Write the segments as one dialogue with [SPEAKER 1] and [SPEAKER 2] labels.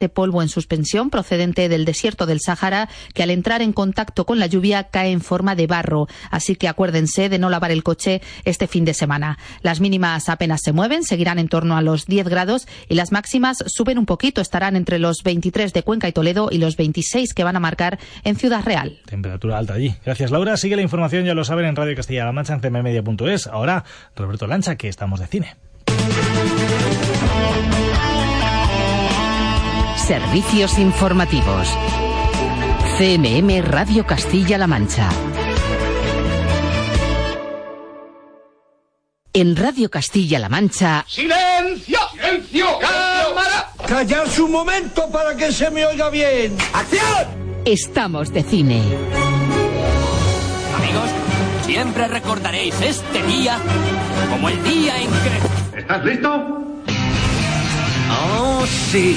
[SPEAKER 1] de polvo en suspensión procedente del desierto del Sáhara que al entrar en contacto con la lluvia cae en forma de barro. Así que acuérdense de no lavar el coche este fin de semana. Las mínimas apenas se mueven, seguirán en torno a los 10 grados y las máximas suben un poquito, estarán entre los 23 de Cuenca y Toledo y los 26 que van a marcar en Ciudad Real.
[SPEAKER 2] Temperatura alta allí. Gracias Laura. Sigue la información, ya lo saben, en Radio Castilla-La Mancha en cmmedia.es. Ahora, Roberto Lancha, que estamos de cine.
[SPEAKER 3] Servicios informativos. CMM Radio Castilla-La Mancha. En Radio Castilla-La Mancha.
[SPEAKER 4] ¡Silencio! ¡Silencio! ¡Cámara!
[SPEAKER 5] ¡Callarse un momento para que se me oiga bien!
[SPEAKER 4] ¡Acción!
[SPEAKER 3] Estamos de cine.
[SPEAKER 6] Amigos, siempre recordaréis este día como el día en que...
[SPEAKER 4] ¿Estás listo?
[SPEAKER 6] ¡Oh, sí!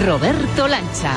[SPEAKER 3] Roberto Lancha.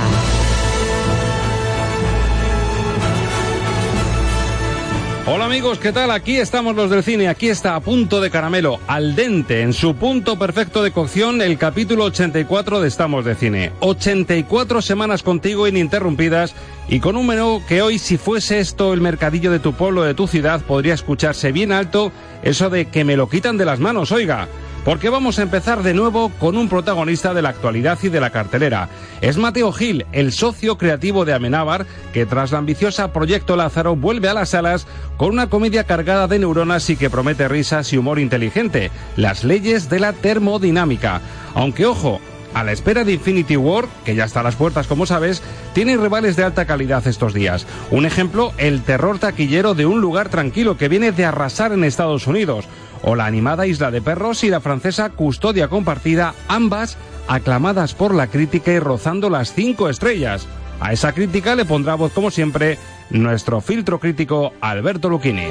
[SPEAKER 7] Hola amigos, ¿qué tal? Aquí estamos los del cine, aquí está a punto de caramelo, al dente, en su punto perfecto de cocción, el capítulo 84 de Estamos de Cine. 84 semanas contigo ininterrumpidas y con un menú que hoy, si fuese esto el mercadillo de tu pueblo, de tu ciudad, podría escucharse bien alto eso de que me lo quitan de las manos, oiga porque vamos a empezar de nuevo con un protagonista de la actualidad y de la cartelera. Es Mateo Gil, el socio creativo de Amenábar, que tras la ambiciosa Proyecto Lázaro vuelve a las salas con una comedia cargada de neuronas y que promete risas y humor inteligente, Las leyes de la termodinámica. Aunque ojo, a la espera de Infinity War, que ya está a las puertas como sabes, tiene rivales de alta calidad estos días. Un ejemplo, el terror taquillero de un lugar tranquilo que viene de arrasar en Estados Unidos o la animada Isla de Perros y la francesa Custodia Compartida, ambas aclamadas por la crítica y rozando las cinco estrellas. A esa crítica le pondrá voz, como siempre, nuestro filtro crítico Alberto Lucchini.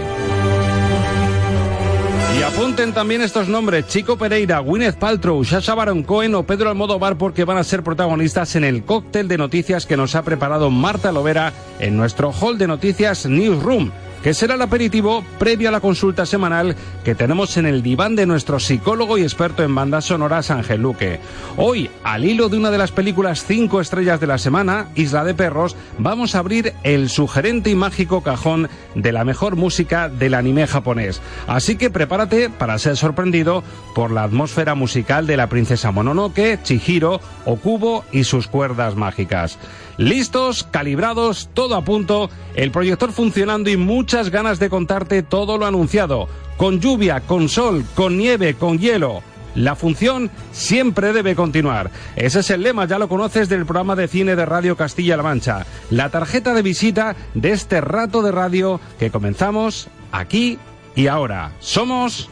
[SPEAKER 7] Y apunten también estos nombres, Chico Pereira, Gwyneth Paltrow, Sasha Baron Cohen o Pedro Almodóvar porque van a ser protagonistas en el cóctel de noticias que nos ha preparado Marta Lovera en nuestro hall de noticias Newsroom que será el aperitivo previo a la consulta semanal que tenemos en el diván de nuestro psicólogo y experto en bandas sonoras Ángel Luque. Hoy, al hilo de una de las películas cinco estrellas de la semana, Isla de Perros, vamos a abrir el sugerente y mágico cajón de la mejor música del anime japonés. Así que prepárate para ser sorprendido por la atmósfera musical de la princesa Mononoke, Chihiro, Okubo y sus cuerdas mágicas. Listos, calibrados, todo a punto, el proyector funcionando y muchas ganas de contarte todo lo anunciado. Con lluvia, con sol, con nieve, con hielo. La función siempre debe continuar. Ese es el lema, ya lo conoces del programa de cine de Radio Castilla-La Mancha. La tarjeta de visita de este rato de radio que comenzamos aquí y ahora. Somos...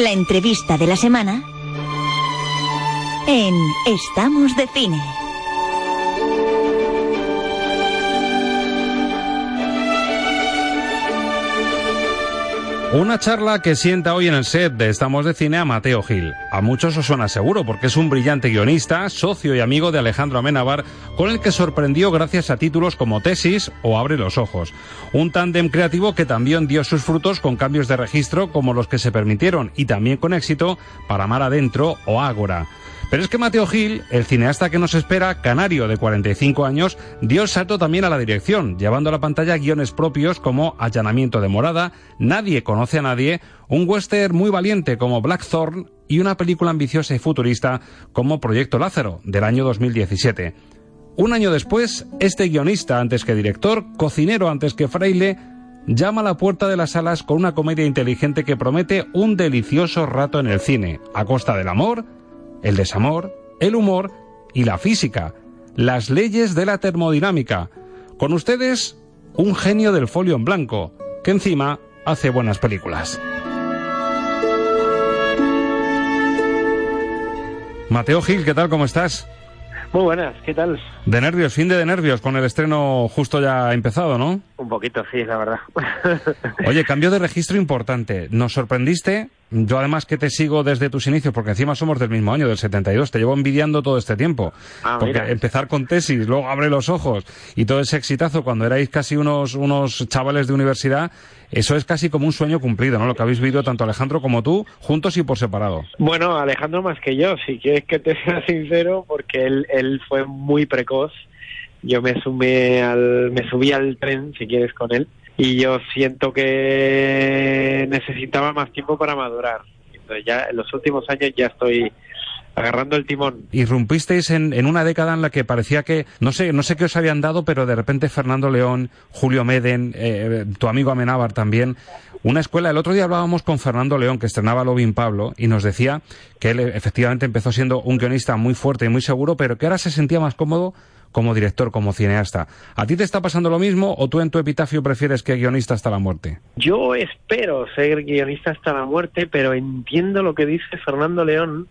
[SPEAKER 8] La entrevista de la semana en Estamos de Cine.
[SPEAKER 7] Una charla que sienta hoy en el set de Estamos de Cine a Mateo Gil. A muchos os suena seguro porque es un brillante guionista, socio y amigo de Alejandro Amenábar, con el que sorprendió gracias a títulos como Tesis o Abre los Ojos. Un tándem creativo que también dio sus frutos con cambios de registro como los que se permitieron y también con éxito para Mar Adentro o Ágora. Pero es que Mateo Gil, el cineasta que nos espera, canario de 45 años, dio el salto también a la dirección, llevando a la pantalla guiones propios como Allanamiento de Morada, Nadie conoce a nadie, un western muy valiente como Blackthorn y una película ambiciosa y futurista como Proyecto Lázaro, del año 2017. Un año después, este guionista antes que director, cocinero antes que fraile, llama a la puerta de las salas con una comedia inteligente que promete un delicioso rato en el cine, a costa del amor, el desamor el humor y la física, las leyes de la termodinámica. Con ustedes, un genio del folio en blanco, que encima hace buenas películas. Mateo Gil, ¿qué tal? ¿Cómo estás?
[SPEAKER 9] Muy buenas, ¿qué tal?
[SPEAKER 7] De nervios, fin de, de nervios, con el estreno justo ya empezado, ¿no?
[SPEAKER 9] Un poquito, sí, la verdad.
[SPEAKER 7] Oye, cambio de registro importante. Nos sorprendiste. Yo además que te sigo desde tus inicios, porque encima somos del mismo año, del 72, te llevo envidiando todo este tiempo.
[SPEAKER 9] Ah,
[SPEAKER 7] porque
[SPEAKER 9] mira.
[SPEAKER 7] empezar con tesis, luego abre los ojos y todo ese exitazo cuando erais casi unos, unos chavales de universidad, eso es casi como un sueño cumplido, ¿no? Lo que habéis vivido tanto Alejandro como tú, juntos y por separado.
[SPEAKER 9] Bueno, Alejandro más que yo, si quieres que te sea sincero, porque él, él fue muy precoz. Yo me sumé al, me subí al tren, si quieres, con él, y yo siento que necesitaba más tiempo para madurar. Entonces ya en los últimos años ya estoy agarrando el timón.
[SPEAKER 7] Irrumpisteis en, una década en la que parecía que, no sé, no sé qué os habían dado, pero de repente Fernando León, Julio Meden, eh, tu amigo Amenábar también, una escuela. El otro día hablábamos con Fernando León, que estrenaba Lobin Pablo, y nos decía que él eh, efectivamente empezó siendo un guionista muy fuerte y muy seguro, pero que ahora se sentía más cómodo como director, como cineasta. ¿A ti te está pasando lo mismo o tú en tu epitafio prefieres que guionista hasta la muerte?
[SPEAKER 9] Yo espero ser guionista hasta la muerte, pero entiendo lo que dice Fernando León,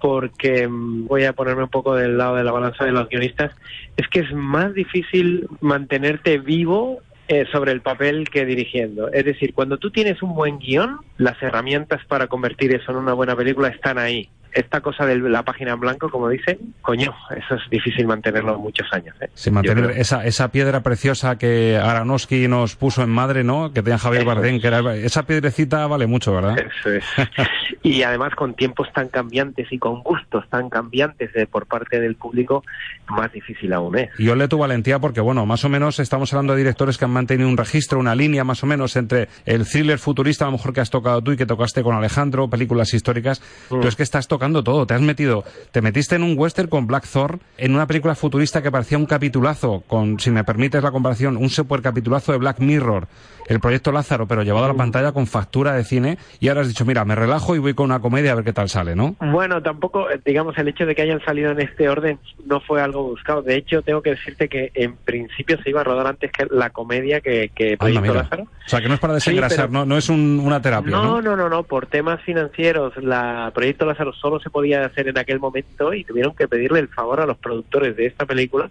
[SPEAKER 9] porque mm, voy a ponerme un poco del lado de la balanza de los guionistas, es que es más difícil mantenerte vivo eh, sobre el papel que dirigiendo. Es decir, cuando tú tienes un buen guion, las herramientas para convertir eso en una buena película están ahí. Esta cosa de la página en blanco, como dice, coño, eso es difícil mantenerlo muchos años. ¿eh?
[SPEAKER 7] Sí, mantener esa, esa piedra preciosa que Aronofsky nos puso en madre, ¿no? Que tenía Javier
[SPEAKER 9] es.
[SPEAKER 7] que era, esa piedrecita vale mucho, ¿verdad?
[SPEAKER 9] Eso es. y además con tiempos tan cambiantes y con gustos tan cambiantes de, por parte del público, más difícil aún es.
[SPEAKER 7] Y yo le tu valentía porque, bueno, más o menos estamos hablando de directores que han mantenido un registro, una línea más o menos entre el thriller futurista, a lo mejor que has tocado tú y que tocaste con Alejandro, películas históricas,
[SPEAKER 9] Mm.
[SPEAKER 7] pero es que estás tocando todo. Te has metido, te metiste en un western con Black Thor, en una película futurista que parecía un capitulazo, con, si me permites la comparación, un super capitulazo de Black Mirror, el proyecto Lázaro, pero llevado a la pantalla con factura de cine, y ahora has dicho, mira, me relajo y voy con una comedia a ver qué tal sale, ¿no?
[SPEAKER 9] Bueno, tampoco, eh, digamos, el hecho de que hayan salido en este orden no fue algo buscado. De hecho, tengo que decirte que en principio se iba a rodar antes que la comedia que, Proyecto. Lázaro.
[SPEAKER 7] O sea, que no es para desengrasar, no, no es un- una terapia, ¿no?
[SPEAKER 9] No, no, no, no. Por temas financieros, la Proyecto Lázaro solo se podía hacer en aquel momento y tuvieron que pedirle el favor a los productores de esta película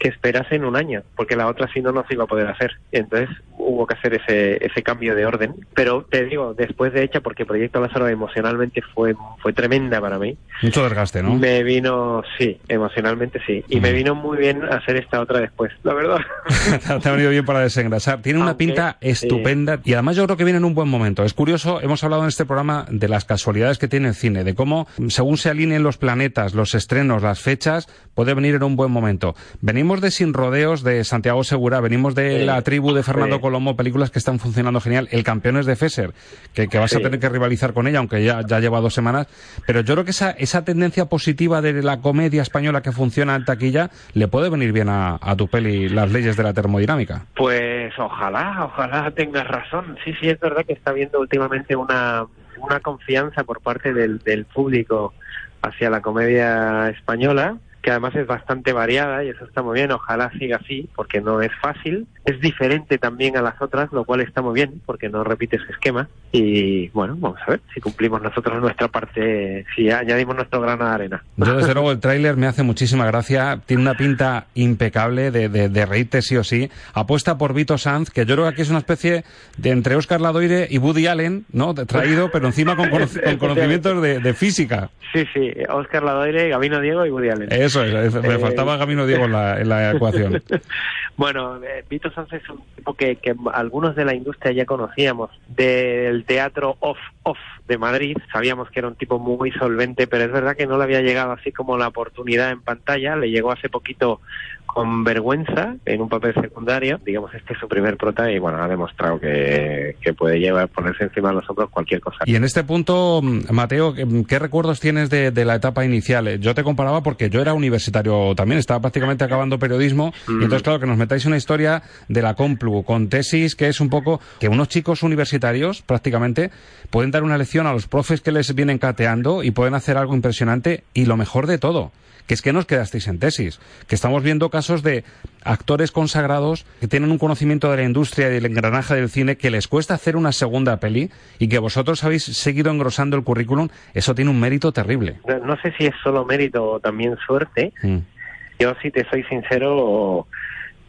[SPEAKER 9] que esperasen un año, porque la otra si no no se iba a poder hacer. Entonces hubo que hacer ese, ese cambio de orden. Pero te digo, después de hecha, porque Proyecto Lázaro emocionalmente fue, fue tremenda para mí.
[SPEAKER 7] Mucho desgaste, ¿no?
[SPEAKER 9] Me vino, sí, emocionalmente sí. Y me vino muy bien hacer esta otra después, la verdad.
[SPEAKER 7] Te ha venido bien para desengrasar. Tiene una
[SPEAKER 9] Aunque,
[SPEAKER 7] pinta
[SPEAKER 9] eh,
[SPEAKER 7] estupenda y además yo creo que viene en un buen momento. Es curioso, hemos hablado en este programa de las casualidades que tiene el cine, de cómo según se alineen los planetas, los estrenos, las fechas, puede venir en un buen momento. Venimos de Sin Rodeos de Santiago Segura, venimos de
[SPEAKER 9] Sí.
[SPEAKER 7] La Tribu de Fernando
[SPEAKER 9] Sí.
[SPEAKER 7] Colomo, películas que están funcionando genial. El Campeones de Fesser, que, que vas a tener que rivalizar con ella, aunque ya, ya lleva dos semanas. Pero yo creo que esa, esa tendencia positiva de la comedia española que funciona en taquilla le puede venir bien a, a tu peli Las leyes de la termodinámica.
[SPEAKER 9] Pues ojalá, ojalá tengas razón. Sí, sí, es verdad que está habiendo últimamente una, una confianza por parte del, del público hacia la comedia española, que además es bastante variada y eso está muy bien. Ojalá siga así, porque no es fácil. Es diferente también a las otras, lo cual está muy bien, porque no repite ese esquema. Y bueno, vamos a ver si cumplimos nosotros nuestra parte, si añadimos nuestro grano de arena.
[SPEAKER 7] Yo, desde luego, el tráiler me hace muchísima gracia. Tiene una pinta impecable de, de, de reírte sí o sí. Apuesta por Vito Sanz, que yo creo que aquí es una especie de entre Oscar Ladoire y Woody Allen, ¿no? Traído, pero encima con, cono- con conocimientos de, de física.
[SPEAKER 9] Sí, sí, Oscar Ladoire, Gabino Diego y Woody Allen.
[SPEAKER 7] Eso es, me
[SPEAKER 9] Eh,
[SPEAKER 7] faltaba Camino Diego en la, en la ecuación.
[SPEAKER 9] Bueno, eh, Vito Sanz es un tipo que, que algunos de la industria ya conocíamos. Del teatro off-off de Madrid, sabíamos que era un tipo muy solvente, pero es verdad que no le había llegado así como la oportunidad en pantalla. Le llegó hace poquito con vergüenza en un papel secundario. Digamos, este es su primer prota y bueno, ha demostrado que, que puede llevar, ponerse encima de los hombros cualquier cosa.
[SPEAKER 7] Y en este punto, mm, Mateo, ¿qué, qué recuerdos tienes de, de la etapa inicial? Eh, Yo te comparaba porque yo era universitario también, estaba prácticamente acabando periodismo, y entonces, claro, que nos metáis una historia de la Complu, con tesis, que es un poco que unos chicos universitarios, prácticamente, pueden dar una lección a los profes que les vienen cateando y pueden hacer algo impresionante y lo mejor de todo, que es que nos quedasteis en tesis, que estamos viendo casos de actores consagrados que tienen un conocimiento de la industria y del engranaje del cine que les cuesta hacer una segunda peli y que vosotros habéis seguido engrosando el currículum, eso tiene un mérito terrible.
[SPEAKER 9] No, no sé si es solo mérito o también suerte.
[SPEAKER 7] Mm.
[SPEAKER 9] Yo, si te soy sincero,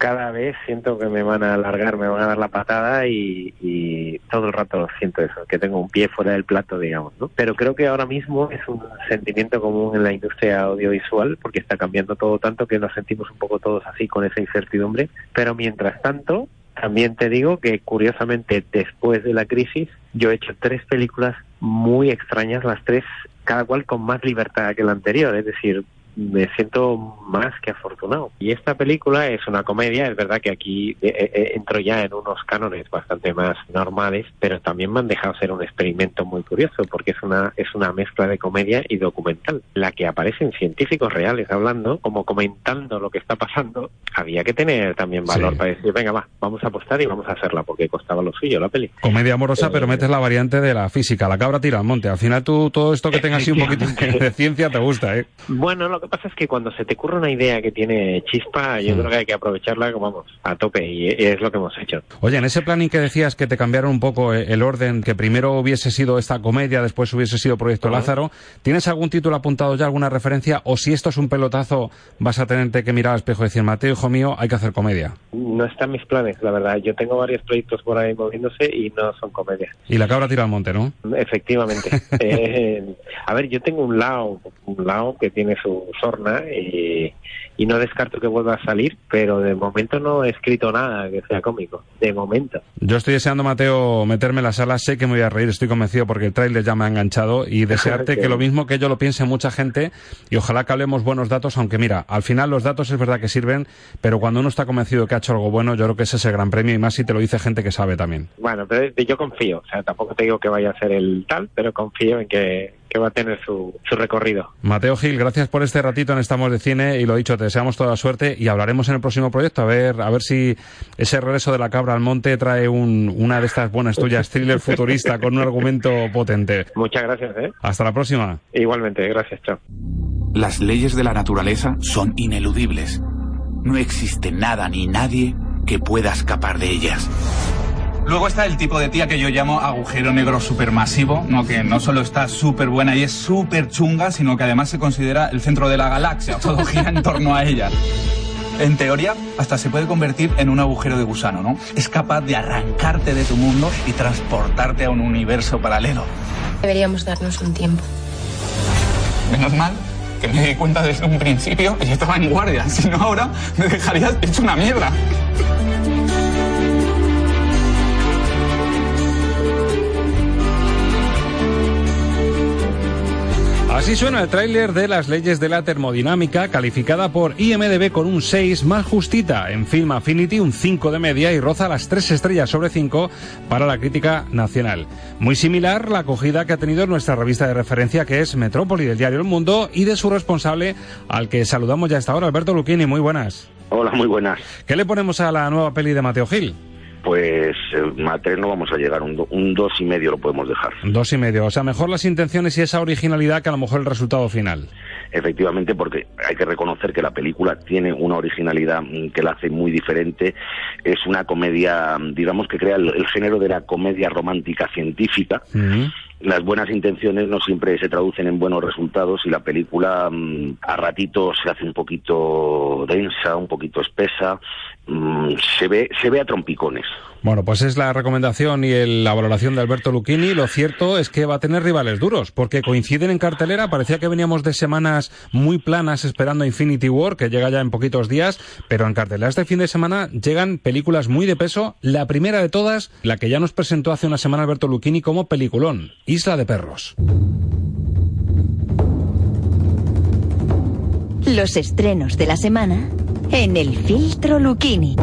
[SPEAKER 9] cada vez siento que me van a alargar, me van a dar la patada y, y todo el rato siento eso, que tengo un pie fuera del plato, digamos, ¿no? Pero creo que ahora mismo es un sentimiento común en la industria audiovisual porque está cambiando todo tanto que nos sentimos un poco todos así con esa incertidumbre. Pero mientras tanto, también te digo que curiosamente después de la crisis yo he hecho tres películas muy extrañas, las tres cada cual con más libertad que la anterior, es decir, me siento más que afortunado. Y esta película es una comedia, es verdad que aquí eh, eh, entro ya en unos cánones bastante más normales, pero también me han dejado ser un experimento muy curioso, porque es una, es una mezcla de comedia y documental, la que aparecen científicos reales hablando, como comentando lo que está pasando, había que tener también valor
[SPEAKER 7] Sí.
[SPEAKER 9] para decir, venga, va, vamos a apostar y vamos a hacerla, porque costaba lo suyo la peli.
[SPEAKER 7] Comedia amorosa, pero metes la variante de la física, la cabra tira al monte. Al final tú todo esto que tenga así un poquito de ciencia te gusta, ¿eh?
[SPEAKER 9] Bueno, lo que pasa es que cuando se te ocurre una idea que tiene chispa, yo
[SPEAKER 7] Mm.
[SPEAKER 9] creo que hay que aprovecharla, vamos, a tope, y y es lo que hemos hecho.
[SPEAKER 7] Oye, en ese planning que decías que te cambiaron un poco eh, el orden, que primero hubiese sido esta comedia, después hubiese sido Proyecto Lázaro, ¿tienes algún título apuntado ya, alguna referencia? O si esto es un pelotazo, vas a tenerte que mirar al espejo y decir, Mateo, hijo mío, hay que hacer comedia.
[SPEAKER 9] No están mis planes, la verdad. Yo tengo varios proyectos por ahí moviéndose y no son comedias.
[SPEAKER 7] Y la cabra tira al monte, ¿no?
[SPEAKER 9] Efectivamente. Eh, a ver, yo tengo un lado, un lado que tiene su sorna y, y no descarto que vuelva a salir, pero de momento no he escrito nada que sea cómico. De momento.
[SPEAKER 7] Yo estoy deseando, Mateo, meterme en la sala. Sé que me voy a reír, estoy convencido porque el tráiler ya me ha enganchado. Y desearte que lo mismo que yo lo piense mucha gente. Y ojalá que hablemos buenos datos, aunque mira, al final los datos es verdad que sirven, pero cuando uno está convencido que ha hecho algo bueno, yo creo que ese es el gran premio. Y más si te lo dice gente que sabe también.
[SPEAKER 9] Bueno, pero yo confío. O sea, tampoco te digo que vaya a ser el tal, pero confío en que, que va a tener su, su recorrido.
[SPEAKER 7] Mateo Gil, gracias por este ratito en Estamos de Cine y lo dicho, te deseamos toda suerte y hablaremos en el próximo proyecto a ver a ver si ese regreso de la cabra al monte trae un- una de estas buenas tuyas, thriller futurista con un argumento potente.
[SPEAKER 9] Muchas gracias, ¿eh?
[SPEAKER 7] Hasta la próxima.
[SPEAKER 9] Igualmente, gracias, chao.
[SPEAKER 10] Las leyes de la naturaleza son ineludibles. No existe nada ni nadie que pueda escapar de ellas.
[SPEAKER 11] Luego está el tipo de tía que yo llamo agujero negro supermasivo, ¿no? que no solo está súper buena y es súper chunga, sino que además se considera el centro de la galaxia, todo gira en torno a ella. En teoría, hasta se puede convertir en un agujero de gusano, ¿no? Es capaz de arrancarte de tu mundo y transportarte a un universo paralelo.
[SPEAKER 12] Deberíamos darnos un tiempo.
[SPEAKER 11] Menos mal que me di cuenta desde un principio y estaba en guardia, si no ahora me dejarías hecho una mierda.
[SPEAKER 7] Así suena el tráiler de Las leyes de la termodinámica, calificada por IMDB con un 6 más justita, en Film Affinity un 5 de media y roza las 3 estrellas sobre 5 para la crítica nacional. Muy similar la acogida que ha tenido nuestra revista de referencia que es Metrópoli del diario El Mundo y de su responsable al que saludamos ya hasta ahora, Alberto Luquini, muy buenas.
[SPEAKER 13] Hola, muy buenas.
[SPEAKER 7] ¿Qué le ponemos a la nueva peli de Mateo Gil?
[SPEAKER 13] Pues eh, a tres no vamos a llegar, un, do- un dos y medio lo podemos dejar.
[SPEAKER 7] Dos y medio, o sea, mejor las intenciones y esa originalidad que a lo mejor el resultado final.
[SPEAKER 13] Efectivamente, porque hay que reconocer que la película tiene una originalidad mm, que la hace muy diferente. Es una comedia, mm, digamos, que crea el, el género de la comedia romántica científica. Las buenas intenciones no siempre se traducen en buenos resultados y la película mm, a ratitos se hace un poquito densa, un poquito espesa, mm, se ve se ve a trompicones.
[SPEAKER 7] Bueno, pues es la recomendación y el- la valoración de Alberto Lucchini. Lo cierto es que va a tener rivales duros, porque coinciden en cartelera. Parecía que veníamos de semanas muy planas esperando Infinity War, que llega ya en poquitos días, pero en cartelera este fin de semana llegan películas muy de peso. La primera de todas, la que ya nos presentó hace una semana Alberto Lucchini como peliculón, Isla de Perros.
[SPEAKER 8] Los estrenos de la semana en el filtro Lucchini.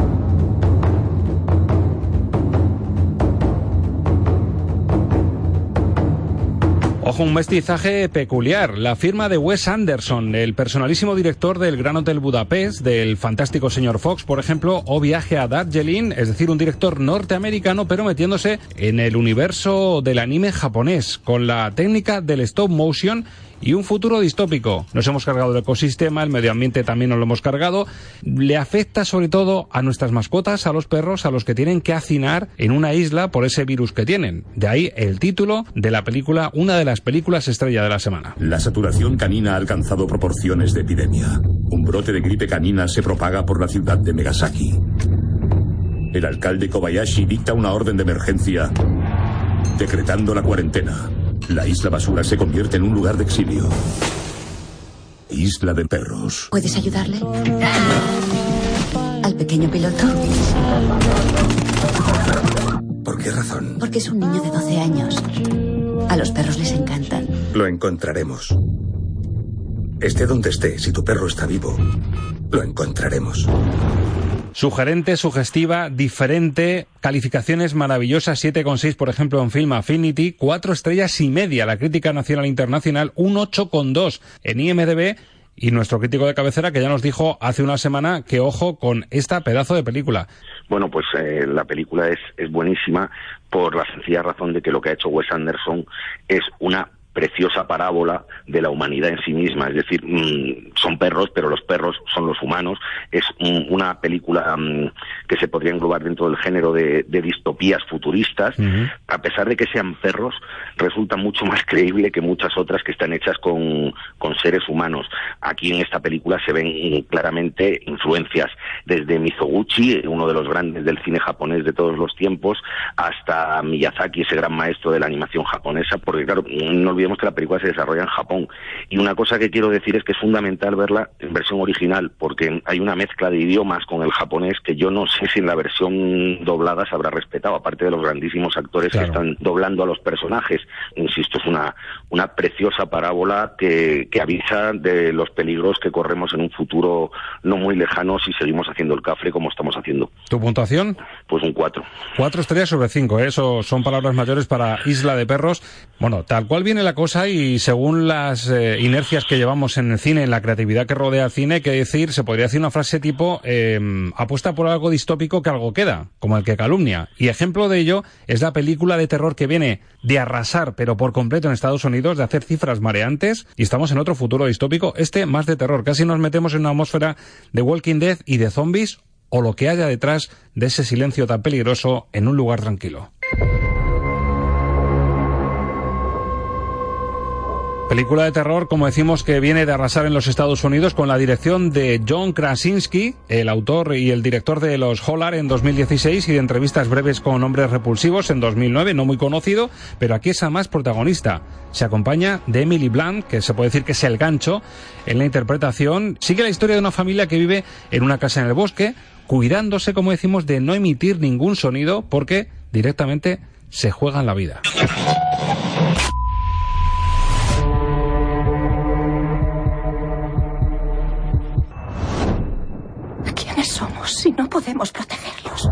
[SPEAKER 7] Ojo, un mestizaje peculiar. La firma de Wes Anderson, el personalísimo director del Gran Hotel Budapest, del fantástico señor Fox, por ejemplo, o Viaje a Darjeeling, es decir, un director norteamericano, pero metiéndose en el universo del anime japonés, con la técnica del stop motion y un futuro distópico. Nos hemos cargado el ecosistema, el medio ambiente también nos lo hemos cargado. Le afecta sobre todo a nuestras mascotas, a los perros, a los que tienen que hacinar en una isla por ese virus que tienen. De ahí el título de la película, una de las películas estrella de la semana.
[SPEAKER 14] La saturación canina ha alcanzado proporciones de epidemia. Un brote de gripe canina se propaga por la ciudad de Megasaki. El alcalde Kobayashi dicta una orden de emergencia decretando la cuarentena. La isla basura se convierte en un lugar de exilio. Isla de perros.
[SPEAKER 15] ¿Puedes ayudarle? ¿Al pequeño piloto?
[SPEAKER 14] ¿Por qué razón?
[SPEAKER 15] Porque es un niño de 12 años. A los perros les encantan.
[SPEAKER 14] Lo encontraremos. Esté donde esté, si tu perro está vivo, lo encontraremos.
[SPEAKER 7] Sugerente, sugestiva, diferente, calificaciones maravillosas, 7,6 por ejemplo en Film Affinity, 4 estrellas y media la crítica nacional e internacional, un 8,2 en IMDB y nuestro crítico de cabecera que ya nos dijo hace una semana que ojo con esta pedazo de película.
[SPEAKER 13] Bueno, pues eh, la película es, es buenísima por la sencilla razón de que lo que ha hecho Wes Anderson es una preciosa parábola de la humanidad en sí misma. Es decir, mmm, son perros, pero los perros son los humanos. Es mmm, una película mmm, que se podría englobar dentro del género de, de distopías futuristas. Uh -huh. A pesar de que sean perros, resulta mucho más creíble que muchas otras que están hechas con, con seres humanos. Aquí en esta película se ven claramente influencias desde Mizoguchi, uno de los grandes del cine japonés de todos los tiempos, hasta Miyazaki, ese gran maestro de la animación japonesa, porque claro, no olvidemos que la película se desarrolla en Japón. Y una cosa que quiero decir es que es fundamental verla en versión original, porque hay una mezcla de idiomas con el japonés que yo no sé si en la versión doblada se habrá respetado, aparte de los grandísimos actores claro. que están doblando a los personajes. Insisto, es una, una preciosa parábola que, que avisa de los peligros que corremos en un futuro no muy lejano si seguimos haciendo el cafre como estamos haciendo.
[SPEAKER 7] ¿Tu puntuación?
[SPEAKER 13] Pues un 4.
[SPEAKER 7] Cuatro estrellas sobre cinco, ¿eh? eso son palabras mayores para Isla de Perros. Bueno, tal cual viene la cosa y según las eh, inercias que llevamos en el cine, en la creatividad que rodea el cine, que decir, se podría decir una frase tipo, eh, apuesta por algo distópico que algo queda, como el que calumnia. Y ejemplo de ello es la película de terror que viene de arrasar, pero por completo en Estados Unidos, de hacer cifras mareantes, y estamos en otro futuro distópico, este más de terror. Casi nos metemos en una atmósfera de Walking Dead y de zombies o lo que haya detrás de ese silencio tan peligroso en un lugar tranquilo. Película de terror, como decimos, que viene de arrasar en los Estados Unidos con la dirección de John Krasinski, el autor y el director de Los Hollar en 2016 y de entrevistas breves con hombres repulsivos en 2009, no muy conocido, pero aquí es además protagonista. Se acompaña de Emily Blunt, que se puede decir que es el gancho en la interpretación. Sigue la historia de una familia que vive en una casa en el bosque, cuidándose, como decimos, de no emitir ningún sonido porque directamente se juegan la vida.
[SPEAKER 15] Si no podemos protegerlos?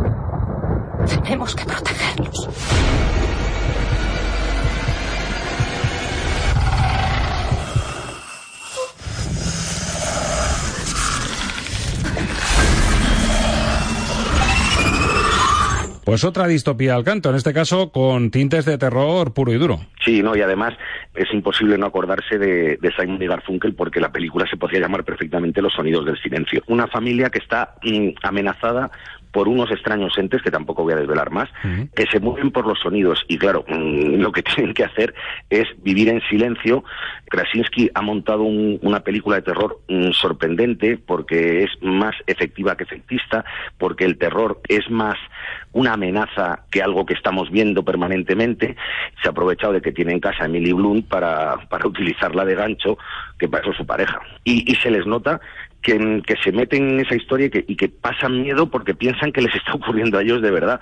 [SPEAKER 15] Tenemos que protegerlos.
[SPEAKER 7] Pues otra distopía al canto, en este caso con tintes de terror puro y duro.
[SPEAKER 13] Sí, no, y además es imposible no acordarse de, de Simon y Garfunkel porque la película se podría llamar perfectamente Los sonidos del silencio. Una familia que está mm, amenazada por unos extraños entes, que tampoco voy a desvelar más, uh -huh. que se mueven por los sonidos. Y claro, mmm, lo que tienen que hacer es vivir en silencio. Krasinski ha montado un, una película de terror mmm, sorprendente porque es más efectiva que efectista, porque el terror es más una amenaza que algo que estamos viendo permanentemente. Se ha aprovechado de que tiene en casa a Emily Blunt para, para utilizarla de gancho, que para eso es su pareja. Y, y se les nota que, que, se meten en esa historia y que, y que, pasan miedo porque piensan que les está ocurriendo a ellos de verdad.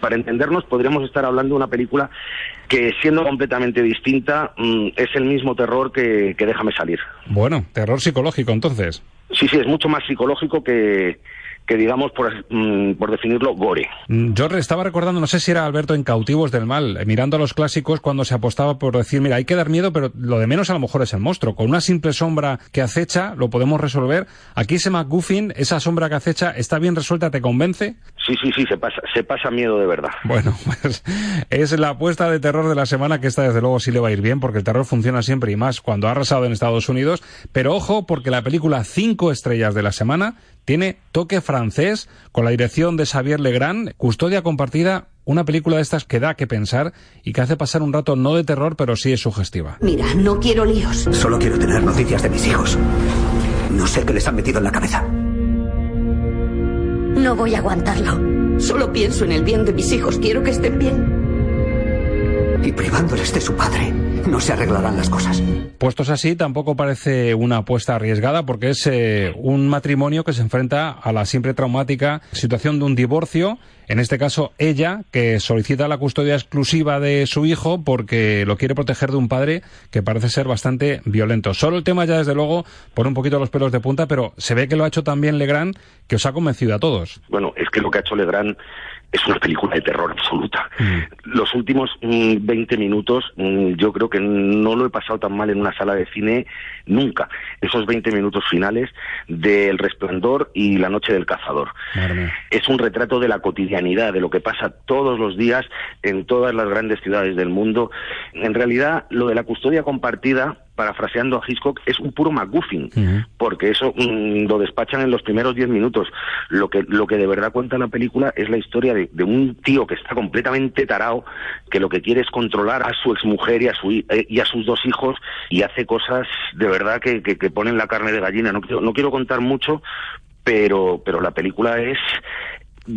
[SPEAKER 13] Para entendernos, podríamos estar hablando de una película que, siendo completamente distinta, mm, es el mismo terror que, que Déjame salir.
[SPEAKER 7] Bueno, terror psicológico entonces.
[SPEAKER 13] Sí, sí, es mucho más psicológico que, que digamos, por, mm, por definirlo, gore.
[SPEAKER 7] Mm, Yo estaba recordando, no sé si era Alberto en Cautivos del Mal, eh, mirando a los clásicos cuando se apostaba por decir, mira, hay que dar miedo, pero lo de menos a lo mejor es el monstruo. Con una simple sombra que acecha, lo podemos resolver. Aquí ese McGuffin, esa sombra que acecha, está bien resuelta, ¿te convence?
[SPEAKER 13] Sí, sí, sí, se pasa, se pasa miedo de verdad.
[SPEAKER 7] Bueno, pues es la apuesta de terror de la semana que esta desde luego sí le va a ir bien porque el terror funciona siempre y más cuando ha arrasado en Estados Unidos. Pero ojo porque la película Cinco Estrellas de la semana tiene toque francés con la dirección de Xavier Legrand, custodia compartida, una película de estas que da que pensar y que hace pasar un rato no de terror pero sí es sugestiva.
[SPEAKER 16] Mira, no quiero líos.
[SPEAKER 17] Solo quiero tener noticias de mis hijos. No sé qué les han metido en la cabeza.
[SPEAKER 16] No voy a aguantarlo. Solo pienso en el bien de mis hijos. Quiero que estén bien.
[SPEAKER 17] Y privándoles de su padre, no se arreglarán las cosas.
[SPEAKER 7] Puestos así, tampoco parece una apuesta arriesgada porque es eh, un matrimonio que se enfrenta a la siempre traumática situación de un divorcio. En este caso, ella, que solicita la custodia exclusiva de su hijo porque lo quiere proteger de un padre que parece ser bastante violento. Solo el tema ya, desde luego, pone un poquito los pelos de punta, pero se ve que lo ha hecho también Legrand, que os ha convencido a todos.
[SPEAKER 13] Bueno, es que lo que ha hecho Legrand es una película de terror absoluta.
[SPEAKER 7] Mm.
[SPEAKER 13] Los últimos mm, 20 minutos mm, yo creo que no lo he pasado tan mal en una sala de cine nunca. Esos 20 minutos finales del Resplandor y La Noche del Cazador. Es un retrato de la cotidianidad, de lo que pasa todos los días en todas las grandes ciudades del mundo. En realidad, lo de la custodia compartida parafraseando a Hitchcock, es un puro McGuffin, porque eso mm, lo despachan en los primeros diez minutos. Lo que, lo que de verdad cuenta la película es la historia de, de un tío que está completamente tarao, que lo que quiere es controlar a su exmujer y a, su, eh, y a sus dos hijos, y hace cosas de verdad que, que, que ponen la carne de gallina. No quiero, no quiero contar mucho, pero, pero la película es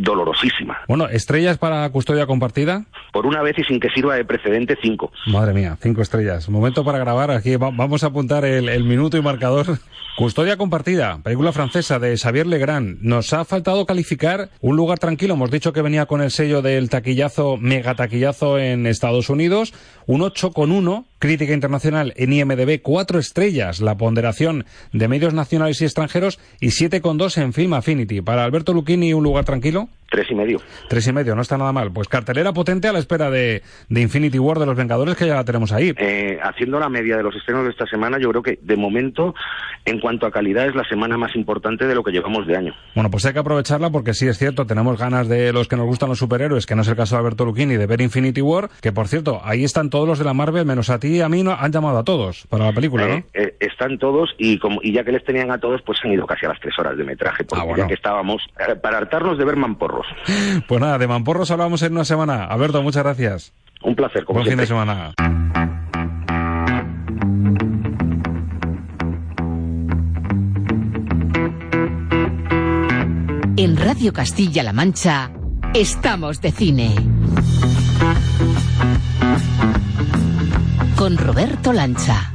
[SPEAKER 13] dolorosísima.
[SPEAKER 7] Bueno, estrellas para custodia compartida.
[SPEAKER 13] Por una vez y sin que sirva de precedente, cinco.
[SPEAKER 7] Madre mía, cinco estrellas. Momento para grabar. Aquí va- vamos a apuntar el, el minuto y marcador. Custodia compartida, película francesa de Xavier Legrand. Nos ha faltado calificar un lugar tranquilo. Hemos dicho que venía con el sello del taquillazo, mega taquillazo en Estados Unidos. Un 8 con 1, crítica internacional en IMDB, cuatro estrellas, la ponderación de medios nacionales y extranjeros y 7 con 2 en Film Affinity. Para Alberto Lucchini, un lugar tranquilo.
[SPEAKER 13] Tres y medio.
[SPEAKER 7] Tres y medio, no está nada mal. Pues cartelera potente a la espera de, de Infinity War de los Vengadores, que ya la tenemos ahí.
[SPEAKER 13] Eh, haciendo la media de los estrenos de esta semana, yo creo que de momento, en cuanto a calidad, es la semana más importante de lo que llevamos de año.
[SPEAKER 7] Bueno, pues hay que aprovecharla porque sí es cierto, tenemos ganas de los que nos gustan los superhéroes, que no es el caso de Alberto Lucchini, de ver Infinity War, que por cierto, ahí están todos los de la Marvel, menos a ti y a mí, no, han llamado a todos para la película, ¿no?
[SPEAKER 13] Eh, eh, están todos y, como, y ya que les tenían a todos, pues han ido casi a las tres horas de metraje, porque ya que estábamos eh, para hartarnos de ver mamporros.
[SPEAKER 7] Pues nada, de Mamporros hablamos en una semana. Alberto, muchas gracias.
[SPEAKER 13] Un placer, como
[SPEAKER 7] Buen fin de semana.
[SPEAKER 3] En Radio Castilla-La Mancha estamos de cine. Con Roberto Lancha.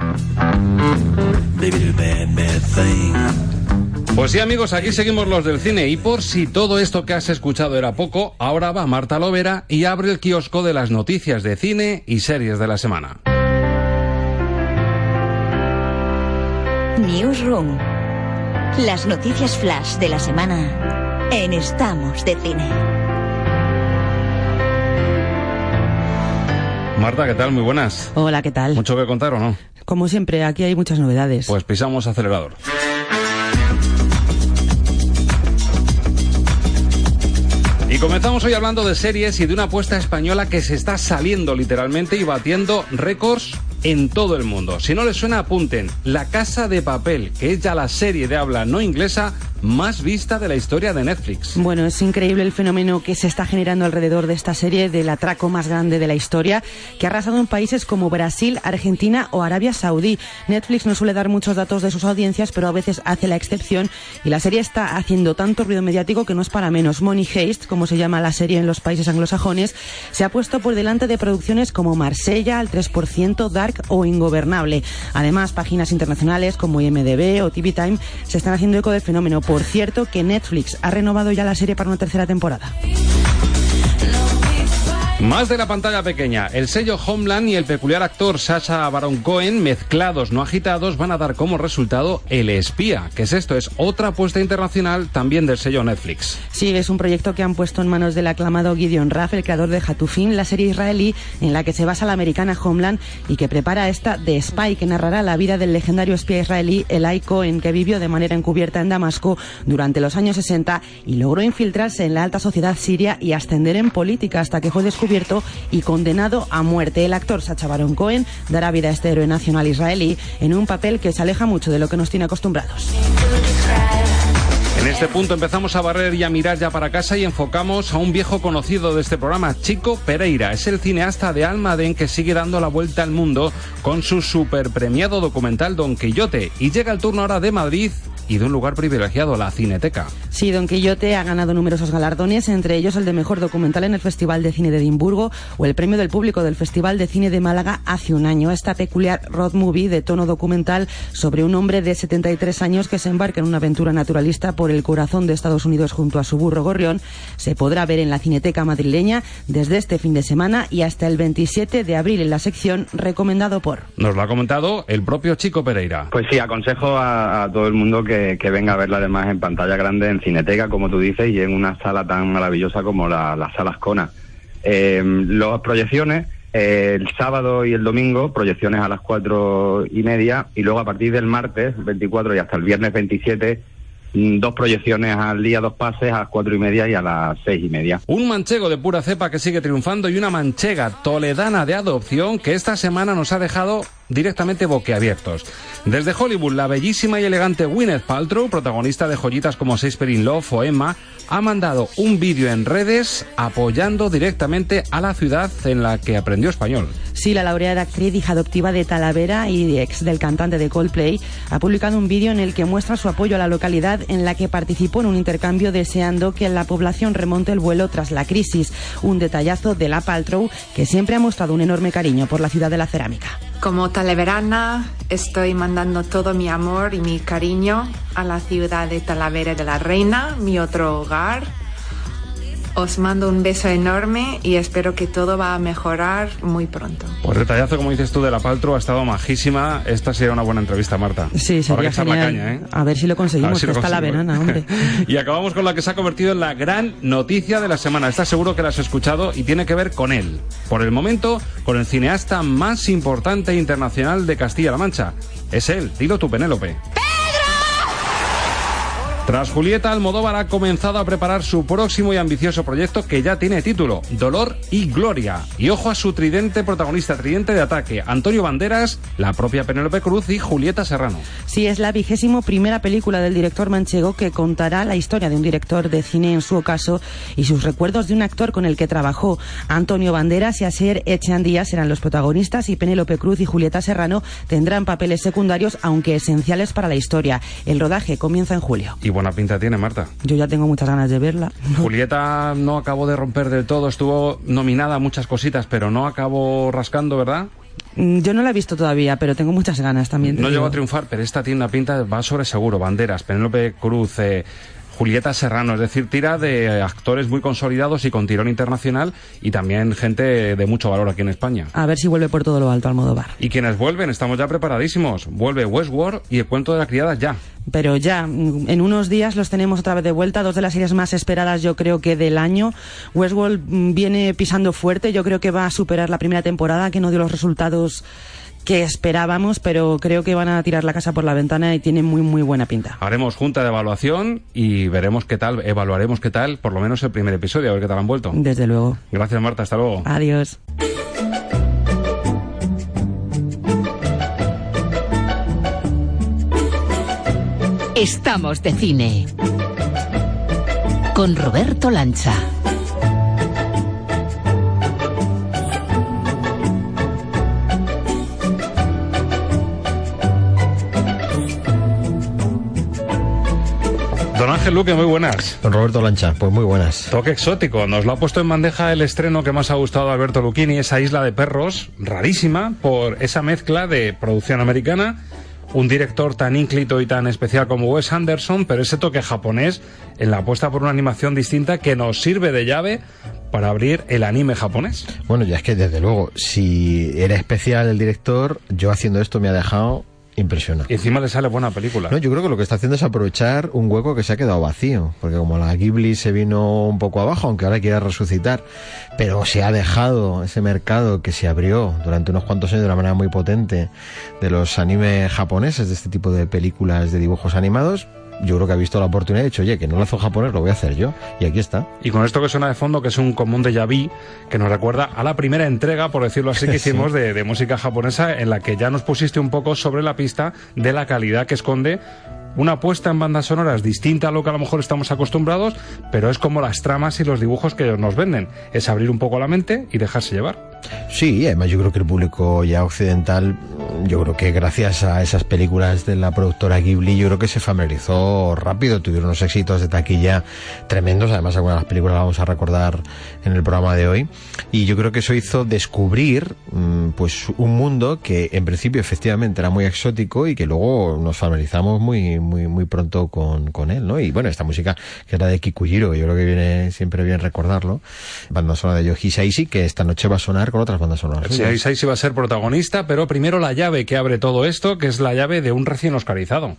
[SPEAKER 7] Pues sí, amigos, aquí seguimos los del cine. Y por si todo esto que has escuchado era poco, ahora va Marta Lovera y abre el kiosco de las noticias de cine y series de la semana.
[SPEAKER 8] Newsroom. Las noticias flash de la semana en Estamos de Cine.
[SPEAKER 7] Marta, ¿qué tal? Muy buenas.
[SPEAKER 18] Hola, ¿qué tal?
[SPEAKER 7] ¿Mucho que contar o no?
[SPEAKER 18] Como siempre, aquí hay muchas novedades.
[SPEAKER 7] Pues pisamos acelerador. Y comenzamos hoy hablando de series y de una apuesta española que se está saliendo literalmente y batiendo récords en todo el mundo. Si no les suena, apunten. La Casa de Papel, que es ya la serie de habla no inglesa más vista de la historia de Netflix.
[SPEAKER 18] Bueno, es increíble el fenómeno que se está generando alrededor de esta serie del atraco más grande de la historia, que ha arrasado en países como Brasil, Argentina o Arabia Saudí. Netflix no suele dar muchos datos de sus audiencias, pero a veces hace la excepción y la serie está haciendo tanto ruido mediático que no es para menos. Money Heist, como se llama la serie en los países anglosajones, se ha puesto por delante de producciones como Marsella, al 3%, Dark o Ingobernable. Además, páginas internacionales como IMDB o TV Time se están haciendo eco del fenómeno. Por cierto, que Netflix ha renovado ya la serie para una tercera temporada.
[SPEAKER 7] Más de la pantalla pequeña, el sello Homeland y el peculiar actor Sasha Baron Cohen, mezclados no agitados, van a dar como resultado El Espía. que es esto? Es otra apuesta internacional también del sello Netflix.
[SPEAKER 18] Sí, es un proyecto que han puesto en manos del aclamado Gideon Raff, el creador de Hatufin, la serie israelí en la que se basa la americana Homeland y que prepara esta de Spy, que narrará la vida del legendario espía israelí Eli Cohen, que vivió de manera encubierta en Damasco durante los años 60 y logró infiltrarse en la alta sociedad siria y ascender en política hasta que fue descubierto y condenado a muerte. El actor Sacha Baron Cohen dará vida a este héroe nacional israelí en un papel que se aleja mucho de lo que nos tiene acostumbrados.
[SPEAKER 7] En este punto empezamos a barrer y a mirar ya para casa y enfocamos a un viejo conocido de este programa, Chico Pereira. Es el cineasta de Almaden que sigue dando la vuelta al mundo con su super premiado documental Don Quillote. Y llega el turno ahora de Madrid y de un lugar privilegiado, la Cineteca.
[SPEAKER 18] Sí, Don Quillote ha ganado numerosos galardones, entre ellos el de mejor documental en el Festival de Cine de Edimburgo o el premio del público del Festival de Cine de Málaga hace un año. Esta peculiar road movie de tono documental sobre un hombre de 73 años que se embarca en una aventura naturalista por el corazón de Estados Unidos junto a su burro gorrión se podrá ver en la Cineteca madrileña desde este fin de semana y hasta el 27 de abril en la sección recomendado por.
[SPEAKER 7] Nos lo ha comentado el propio Chico Pereira.
[SPEAKER 19] Pues sí, aconsejo a, a todo el mundo que que, venga a verla además en pantalla grande, en Cineteca, como tú dices, y en una sala tan maravillosa como la, la sala Ascona. Eh, las proyecciones, el sábado y el domingo, proyecciones a las cuatro y media, y luego a partir del martes 24 y hasta el viernes 27, Mm, dos proyecciones al día, dos pases a las cuatro y media y a las seis y media.
[SPEAKER 7] Un manchego de pura cepa que sigue triunfando y una manchega toledana de adopción que esta semana nos ha dejado directamente boquiabiertos. Desde Hollywood, la bellísima y elegante Gwyneth Paltrow, protagonista de joyitas como Shakespeare in Love o Emma, ha mandado un vídeo en redes apoyando directamente a la ciudad en la que aprendió español.
[SPEAKER 18] Sí, la laureada actriz, hija adoptiva de Talavera y ex del cantante de Coldplay, ha publicado un vídeo en el que muestra su apoyo a la localidad en la que participó en un intercambio deseando que la población remonte el vuelo tras la crisis. Un detallazo de la Paltrow que siempre ha mostrado un enorme cariño por la ciudad de la cerámica.
[SPEAKER 12] Como talaverana, estoy mandando todo mi amor y mi cariño a la ciudad de Talavera de la Reina, mi otro hogar os mando un beso enorme y espero que todo va a mejorar muy pronto.
[SPEAKER 7] Pues detallazo, como dices tú, de la Paltro ha estado majísima. Esta sería una buena entrevista, Marta.
[SPEAKER 18] Sí, sería genial. Caña, ¿eh? A ver si lo conseguimos, que está la verana, hombre.
[SPEAKER 7] y acabamos con la que se ha convertido en la gran noticia de la semana. Estás seguro que la has escuchado y tiene que ver con él. Por el momento, con el cineasta más importante internacional de Castilla-La Mancha. Es él, dilo tu Penélope. Tras Julieta, Almodóvar ha comenzado a preparar su próximo y ambicioso proyecto que ya tiene título, Dolor y Gloria. Y ojo a su tridente protagonista, tridente de ataque, Antonio Banderas, la propia Penélope Cruz y Julieta Serrano.
[SPEAKER 18] Sí, es la vigésimo primera película del director manchego que contará la historia de un director de cine en su ocaso y sus recuerdos de un actor con el que trabajó. Antonio Banderas y Asier Echandía serán los protagonistas y Penélope Cruz y Julieta Serrano tendrán papeles secundarios aunque esenciales para la historia. El rodaje comienza en julio
[SPEAKER 7] buena pinta tiene, Marta.
[SPEAKER 18] Yo ya tengo muchas ganas de verla.
[SPEAKER 7] Julieta no acabó de romper del todo, estuvo nominada a muchas cositas, pero no acabó rascando, ¿verdad?
[SPEAKER 18] Mm, yo no la he visto todavía, pero tengo muchas ganas también.
[SPEAKER 7] No llegó a triunfar, pero esta tiene una pinta, va sobre seguro. Banderas, Penélope Cruz, eh, Julieta Serrano, es decir, tira de actores muy consolidados y con tirón internacional y también gente de mucho valor aquí en España.
[SPEAKER 18] A ver si vuelve por todo lo alto al modo bar.
[SPEAKER 7] Y quienes vuelven, estamos ya preparadísimos. Vuelve Westworld y el cuento de la criada ya.
[SPEAKER 18] Pero ya, en unos días los tenemos otra vez de vuelta, dos de las series más esperadas yo creo que del año. Westworld mm, viene pisando fuerte, yo creo que va a superar la primera temporada, que no dio los resultados que esperábamos, pero creo que van a tirar la casa por la ventana y tiene muy, muy buena pinta.
[SPEAKER 7] Haremos junta de evaluación y veremos qué tal, evaluaremos qué tal, por lo menos el primer episodio, a ver qué tal han vuelto.
[SPEAKER 18] Desde luego.
[SPEAKER 7] Gracias, Marta, hasta luego.
[SPEAKER 18] Adiós.
[SPEAKER 3] Estamos de cine. Con Roberto Lancha.
[SPEAKER 7] Don Ángel Luque, muy buenas.
[SPEAKER 20] Don Roberto Lancha, pues muy buenas.
[SPEAKER 7] Toque exótico. Nos lo ha puesto en bandeja el estreno que más ha gustado a Alberto Lucchini, esa isla de perros, rarísima, por esa mezcla de producción americana un director tan ínclito y tan especial como Wes Anderson, pero ese toque japonés en la apuesta por una animación distinta que nos sirve de llave para abrir el anime japonés.
[SPEAKER 20] Bueno, ya es que desde luego, si era especial el director, yo haciendo esto me ha dejado impresiona.
[SPEAKER 7] Y encima le sale buena película.
[SPEAKER 20] No, yo creo que lo que está haciendo es aprovechar un hueco que se ha quedado vacío, porque como la Ghibli se vino un poco abajo, aunque ahora quiere resucitar, pero se ha dejado ese mercado que se abrió durante unos cuantos años de una manera muy potente de los animes japoneses, de este tipo de películas de dibujos animados, yo creo que ha visto la oportunidad y ha dicho, oye, que no lo hace japonés, lo voy a hacer yo. Y aquí está.
[SPEAKER 7] Y con esto que suena de fondo, que es un común de Yavi, que nos recuerda a la primera entrega, por decirlo así, que hicimos de, de música japonesa, en la que ya nos pusiste un poco sobre la pista de la calidad que esconde una apuesta en bandas sonoras distinta a lo que a lo mejor estamos acostumbrados, pero es como las tramas y los dibujos que nos venden. Es abrir un poco la mente y dejarse llevar.
[SPEAKER 20] Sí, además yo creo que el público ya occidental, yo creo que gracias a esas películas de la productora Ghibli, yo creo que se familiarizó rápido, tuvieron unos éxitos de taquilla tremendos, además algunas de las películas las vamos a recordar en el programa de hoy, y yo creo que eso hizo descubrir mm, pues un mundo que en principio efectivamente era muy exótico y que luego nos familiarizamos muy, muy, muy pronto con, con él, ¿no? Y bueno, esta música que era de Kikujiro, yo creo que viene siempre bien recordarlo, banda sonora de Yoji Saishi, que esta noche va a sonar con otras bandas sonoras.
[SPEAKER 7] Sí, ahí sí va a ser protagonista, pero primero la llave que abre todo esto, que es la llave de un recién oscarizado.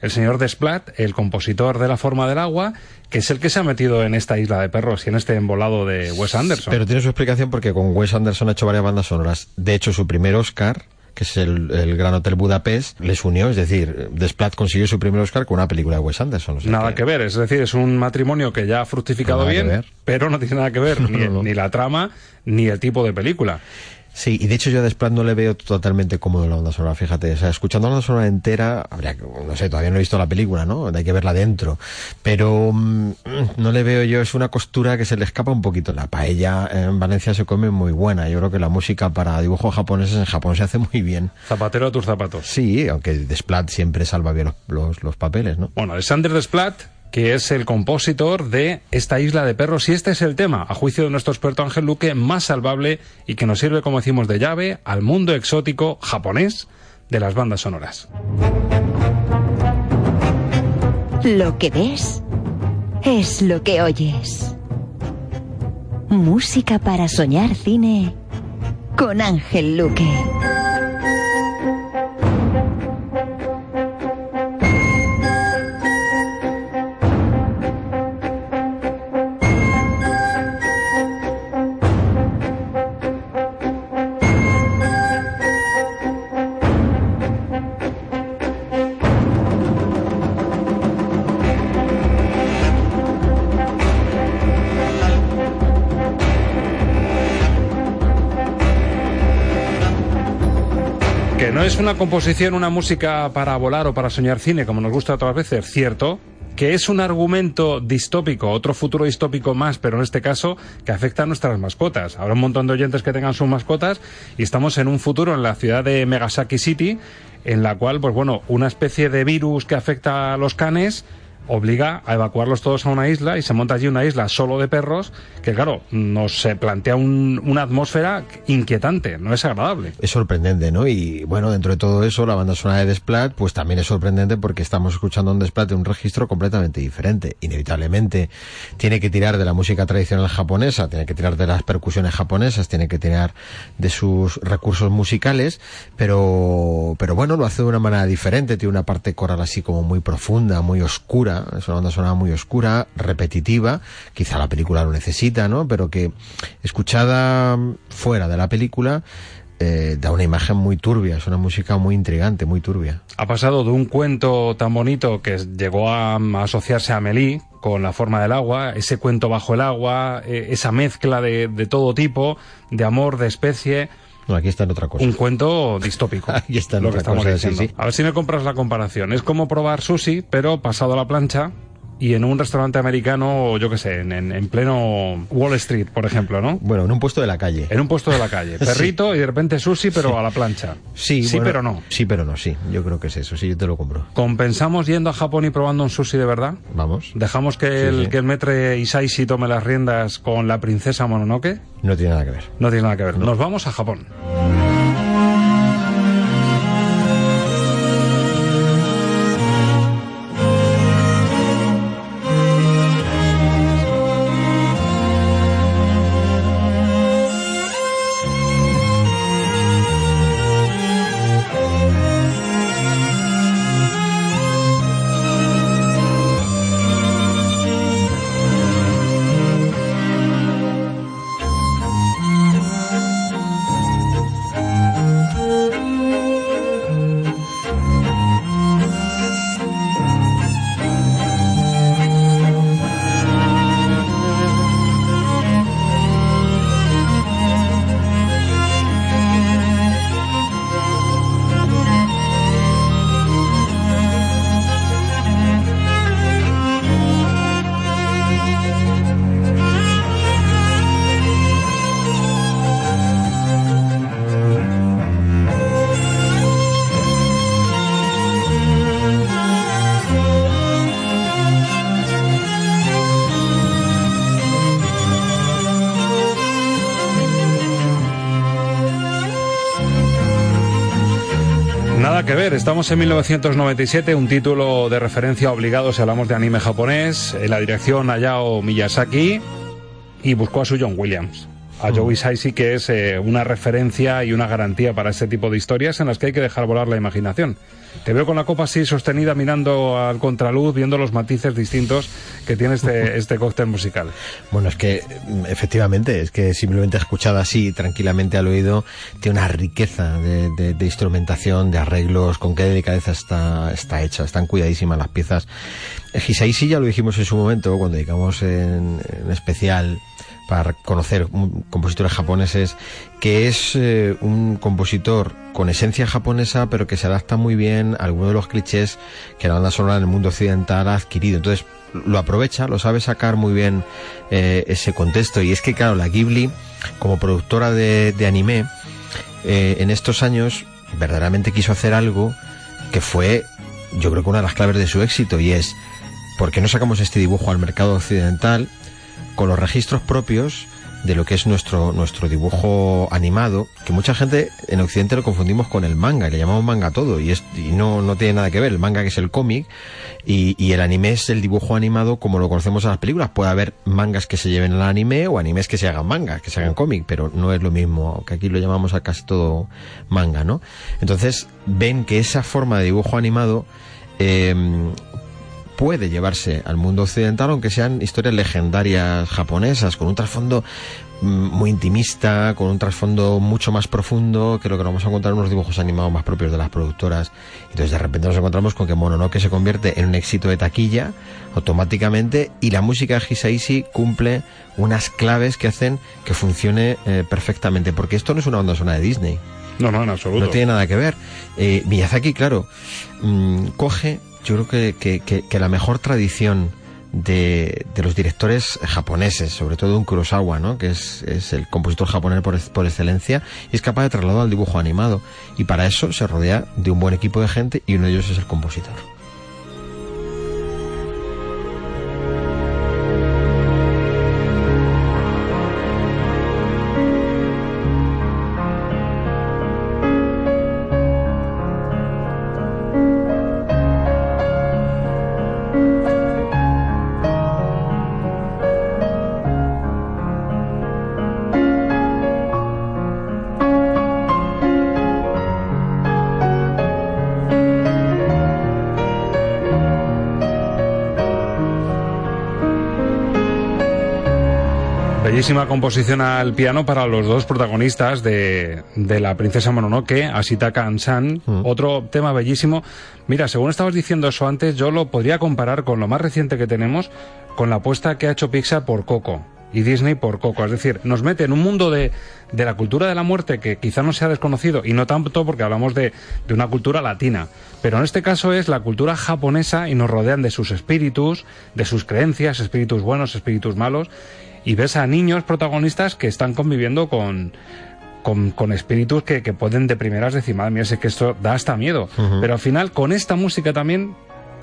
[SPEAKER 7] El señor Desplat, el compositor de La forma del agua, que es el que se ha metido en esta isla de perros y en este embolado de Wes Anderson.
[SPEAKER 20] Pero tiene su explicación porque con Wes Anderson ha hecho varias bandas sonoras. De hecho, su primer Oscar, que es el, el Gran Hotel Budapest, les unió. Es decir, Desplat consiguió su primer Oscar con una película de Wes Anderson. o sea
[SPEAKER 7] Nada que... ver, es decir, es un matrimonio que ya ha fructificado bien, pero no tiene nada que ver ni,
[SPEAKER 20] No, no.
[SPEAKER 7] ni la trama ni el tipo de película.
[SPEAKER 20] Sí, y de hecho yo a Desplat no le veo totalmente cómodo la banda sonora, fíjate. O sea, escuchando la banda sonora entera, habría que, no sé, todavía no he visto la película, ¿no? Hay que verla dentro. Pero mm, no le veo yo, es una costura que se le escapa un poquito. La paella en Valencia se come muy buena. Yo creo que la música para dibujos japoneses en Japón se hace muy bien.
[SPEAKER 7] Zapatero a tus zapatos.
[SPEAKER 20] Sí, aunque Desplat siempre salva bien los, los, los papeles, ¿no?
[SPEAKER 7] Bueno, Alexander Desplat, que es el compositor de esta isla de perros, y este es el tema, a juicio de nuestro experto Ángel Luque, más salvable y que nos sirve, como decimos, de llave al mundo exótico japonés de las bandas sonoras.
[SPEAKER 8] Lo que ves es lo que oyes. Música para soñar cine con Ángel Luque.
[SPEAKER 7] Que no es una composición, una música para volar o para soñar cine, como nos gusta otras veces, cierto. Que es un argumento distópico, otro futuro distópico más, pero en este caso que afecta a nuestras mascotas. Habrá un montón de oyentes que tengan sus mascotas y estamos en un futuro en la ciudad de Megasaki City, en la cual, pues bueno, una especie de virus que afecta a los canes obliga a evacuarlos todos a una isla y se monta allí una isla solo de perros que claro, nos se plantea un- una atmósfera inquietante, no es agradable.
[SPEAKER 20] Es sorprendente, ¿no? Y bueno, dentro de todo eso, la banda sonora de Desplat, pues también es sorprendente porque estamos escuchando un Desplat de un registro completamente diferente. Inevitablemente tiene que tirar de la música tradicional japonesa, tiene que tirar de las percusiones japonesas, tiene que tirar de sus recursos musicales, pero, pero bueno, lo hace de una manera diferente, tiene una parte coral así como muy profunda, muy oscura, es una banda sonora muy oscura, repetitiva, quizá la película lo necesita, ¿no? Pero que escuchada fuera de la película, eh, da una imagen muy turbia, es una música muy intrigante, muy turbia.
[SPEAKER 7] Ha pasado de un cuento tan bonito que llegó a, asociarse a Amélie con la forma del agua, ese cuento bajo el agua, eh, esa mezcla de todo tipo, de amor, de especie.
[SPEAKER 20] No, aquí está en otra cosa.
[SPEAKER 7] Un cuento distópico.
[SPEAKER 20] Aquí está en
[SPEAKER 7] lo que
[SPEAKER 20] otra
[SPEAKER 7] estamos
[SPEAKER 20] cosa, sí,
[SPEAKER 7] diciendo.
[SPEAKER 20] sí.
[SPEAKER 7] A ver si me compras la comparación. Es como probar sushi, pero pasado a la plancha y en un restaurante americano, yo qué sé, en, en- en pleno Wall Street, por ejemplo, ¿no?
[SPEAKER 20] Bueno, en un puesto de la calle.
[SPEAKER 7] En un puesto de la calle.
[SPEAKER 20] Sí.
[SPEAKER 7] Perrito y de repente sushi, pero
[SPEAKER 20] Sí.
[SPEAKER 7] a la plancha.
[SPEAKER 20] Sí,
[SPEAKER 7] sí
[SPEAKER 20] bueno,
[SPEAKER 7] pero no.
[SPEAKER 20] Sí, pero no, sí. Yo creo que es eso, sí, yo te lo compro.
[SPEAKER 7] ¿Compensamos yendo a Japón y probando un sushi de verdad?
[SPEAKER 20] Vamos.
[SPEAKER 7] ¿Dejamos que,
[SPEAKER 20] Sí,
[SPEAKER 7] el, que el metre Isaishi tome las riendas con la princesa Mononoke?
[SPEAKER 20] No tiene nada que ver.
[SPEAKER 7] No tiene nada que ver. Nos vamos a Japón. Estamos en 1997, un título de referencia obligado si hablamos de anime japonés. En la dirección Hayao Miyazaki y buscó a su John Williams. A
[SPEAKER 20] Mm.
[SPEAKER 7] Joe Hisaishi, que es eh, una referencia y una garantía para este tipo de historias en las que hay que dejar volar la imaginación. Te veo con la copa así sostenida mirando al contraluz, viendo los matices distintos que tiene este, este cóctel musical.
[SPEAKER 20] Bueno, es que mm, efectivamente, es que simplemente escuchado así tranquilamente al oído, tiene una riqueza de, instrumentación, de arreglos, con qué delicadeza está, hecha, están cuidadísimas las piezas. Eh, Hisaishi ya lo dijimos en su momento, cuando dedicamos en, especial para conocer compositores japoneses, que es eh, un compositor con esencia japonesa, pero que se adapta muy bien a algunos de los clichés que la banda sonora en el mundo occidental ha adquirido. Entonces, lo aprovecha, lo sabe sacar muy bien eh, ese contexto. Y es que, claro, la Ghibli, como productora de, de anime, eh, en estos años verdaderamente quiso hacer algo que fue, yo creo que una de las claves de su éxito, y es, ¿por qué no sacamos este dibujo al mercado occidental con los registros propios de lo que es nuestro, nuestro dibujo animado, que mucha gente en Occidente lo confundimos con el manga, y le llamamos manga todo, y, es, y no, no tiene nada que ver. El manga que es el cómic, y, y el anime es el dibujo animado como lo conocemos en las películas. Puede haber mangas que se lleven al anime o animes que se hagan manga, que se hagan cómic, pero no es lo mismo, que aquí lo llamamos a casi todo manga, ¿no? Entonces, ven que esa forma de dibujo animado eh, puede llevarse al mundo occidental, aunque sean historias legendarias japonesas, con un trasfondo mm, muy intimista, con un trasfondo mucho más profundo que lo que nos vamos a encontrar en unos dibujos animados más propios de las productoras. Entonces de repente nos encontramos con que Mononoke se convierte en un éxito de taquilla automáticamente y la música de Hisaishi cumple unas claves que hacen que funcione eh, perfectamente, porque esto no es una banda sonora de Disney.
[SPEAKER 7] No, no, en absoluto.
[SPEAKER 20] No tiene nada que ver. Eh, Miyazaki, claro, mm, coge, yo creo que, que- que- que la mejor tradición de, de los directores japoneses, sobre todo un Kurosawa, ¿no? que es, es el compositor japonés por, por excelencia, y es capaz de trasladarlo al dibujo animado. Y para eso se rodea de un buen equipo de gente y uno de ellos es el compositor.
[SPEAKER 7] Bellísima composición al piano para los dos protagonistas de, de la princesa Mononoke, Ashitaka Ansan. Otro tema bellísimo. Mira, según estabas diciendo eso antes, yo lo podría comparar con lo más reciente que tenemos, con la apuesta que ha hecho Pixar por Coco y Disney por Coco. Es decir, nos mete en un mundo de, de la cultura de la muerte que quizá no sea desconocido, y no tanto porque hablamos de, de una cultura latina, pero en este caso es la cultura japonesa y nos rodean de sus espíritus, de sus creencias, espíritus buenos, espíritus malos, y ves a niños protagonistas que están conviviendo con, con, con espíritus que, que pueden de primeras decir, madre mía, es que esto da hasta miedo. Pero al final, con esta música también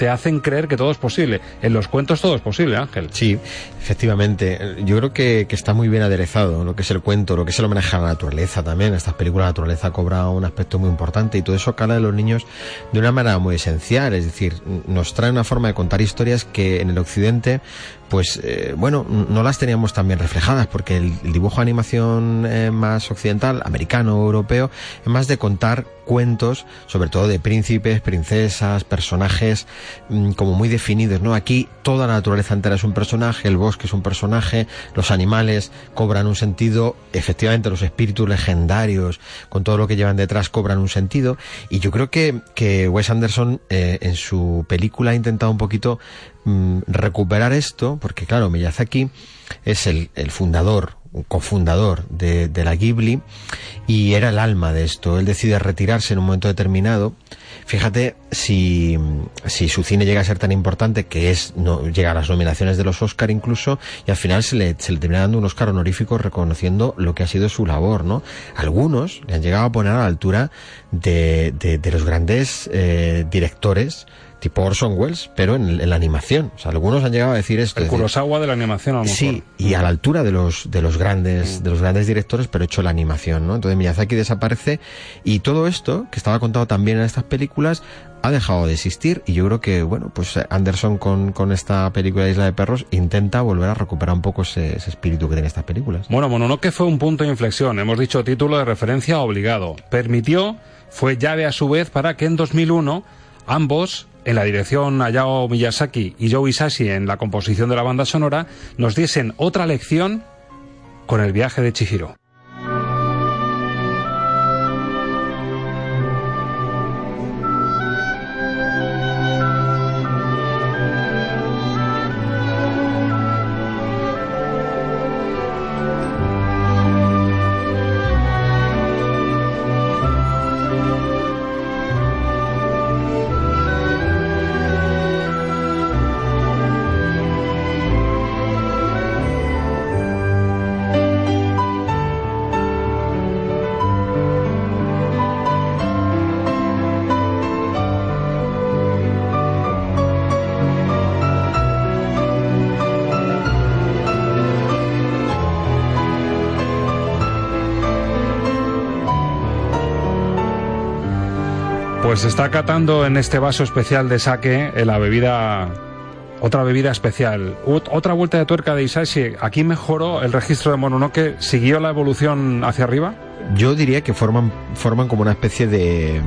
[SPEAKER 7] te hacen creer que todo es posible. En los cuentos todo es posible, Ángel.
[SPEAKER 20] Sí, efectivamente. Yo creo que, que está muy bien aderezado lo que es el cuento, lo que es el homenaje a la naturaleza también. Estas películas, la naturaleza cobra un aspecto muy importante y todo eso cala de los niños de una manera muy esencial. Es decir, nos trae una forma de contar historias que en el occidente pues eh, bueno, no las teníamos tan bien reflejadas porque el, dibujo de animación eh, más occidental, americano, europeo, es más de contar cuentos, sobre todo de príncipes, princesas, personajes mm, como muy definidos, ¿no? Aquí toda la naturaleza entera es un personaje, el bosque es un personaje, los animales cobran un sentido, efectivamente los espíritus legendarios, con todo lo que llevan detrás, cobran un sentido, y yo creo que, que Wes Anderson eh, en su película ha intentado un poquito mm, recuperar esto, porque claro, Miyazaki es el, fundador, un cofundador de, la Ghibli y era el alma de esto. Él decide retirarse en un momento determinado. Fíjate si, si su cine llega a ser tan importante que es no llega a las nominaciones de los Oscar incluso y al final se le, se le termina dando un Oscar honorífico reconociendo lo que ha sido su labor, ¿no? Algunos le han llegado a poner a la altura de, de, de los grandes eh, directores tipo Orson Welles, pero en, en la animación. O sea, algunos han llegado a decir esto.
[SPEAKER 7] El
[SPEAKER 20] es decir,
[SPEAKER 7] Kurosawa de la animación, a lo mejor.
[SPEAKER 20] Sí, y a la altura de los de los grandes de los grandes directores, pero hecho la animación, ¿no? Entonces Miyazaki desaparece y todo esto que estaba contado también en estas películas ha dejado de existir y yo creo que bueno pues Anderson con, con esta película Isla de Perros intenta volver a recuperar un poco ese, ese espíritu que tiene estas películas.
[SPEAKER 7] Bueno, Mononoke fue un punto de inflexión. Hemos dicho título de referencia obligado. Permitió, fue llave a su vez para que en 2001 ambos en la dirección Hayao Miyazaki y Joe Isashi en la composición de la banda sonora, nos diesen otra lección con el viaje de Chihiro. Pues está catando en este vaso especial de sake eh, la bebida otra bebida especial. Ot- otra vuelta de tuerca de Isashi. Aquí mejoró el registro de Mononoke. ¿Siguió la evolución hacia arriba?
[SPEAKER 20] Yo diría que forman forman como una especie de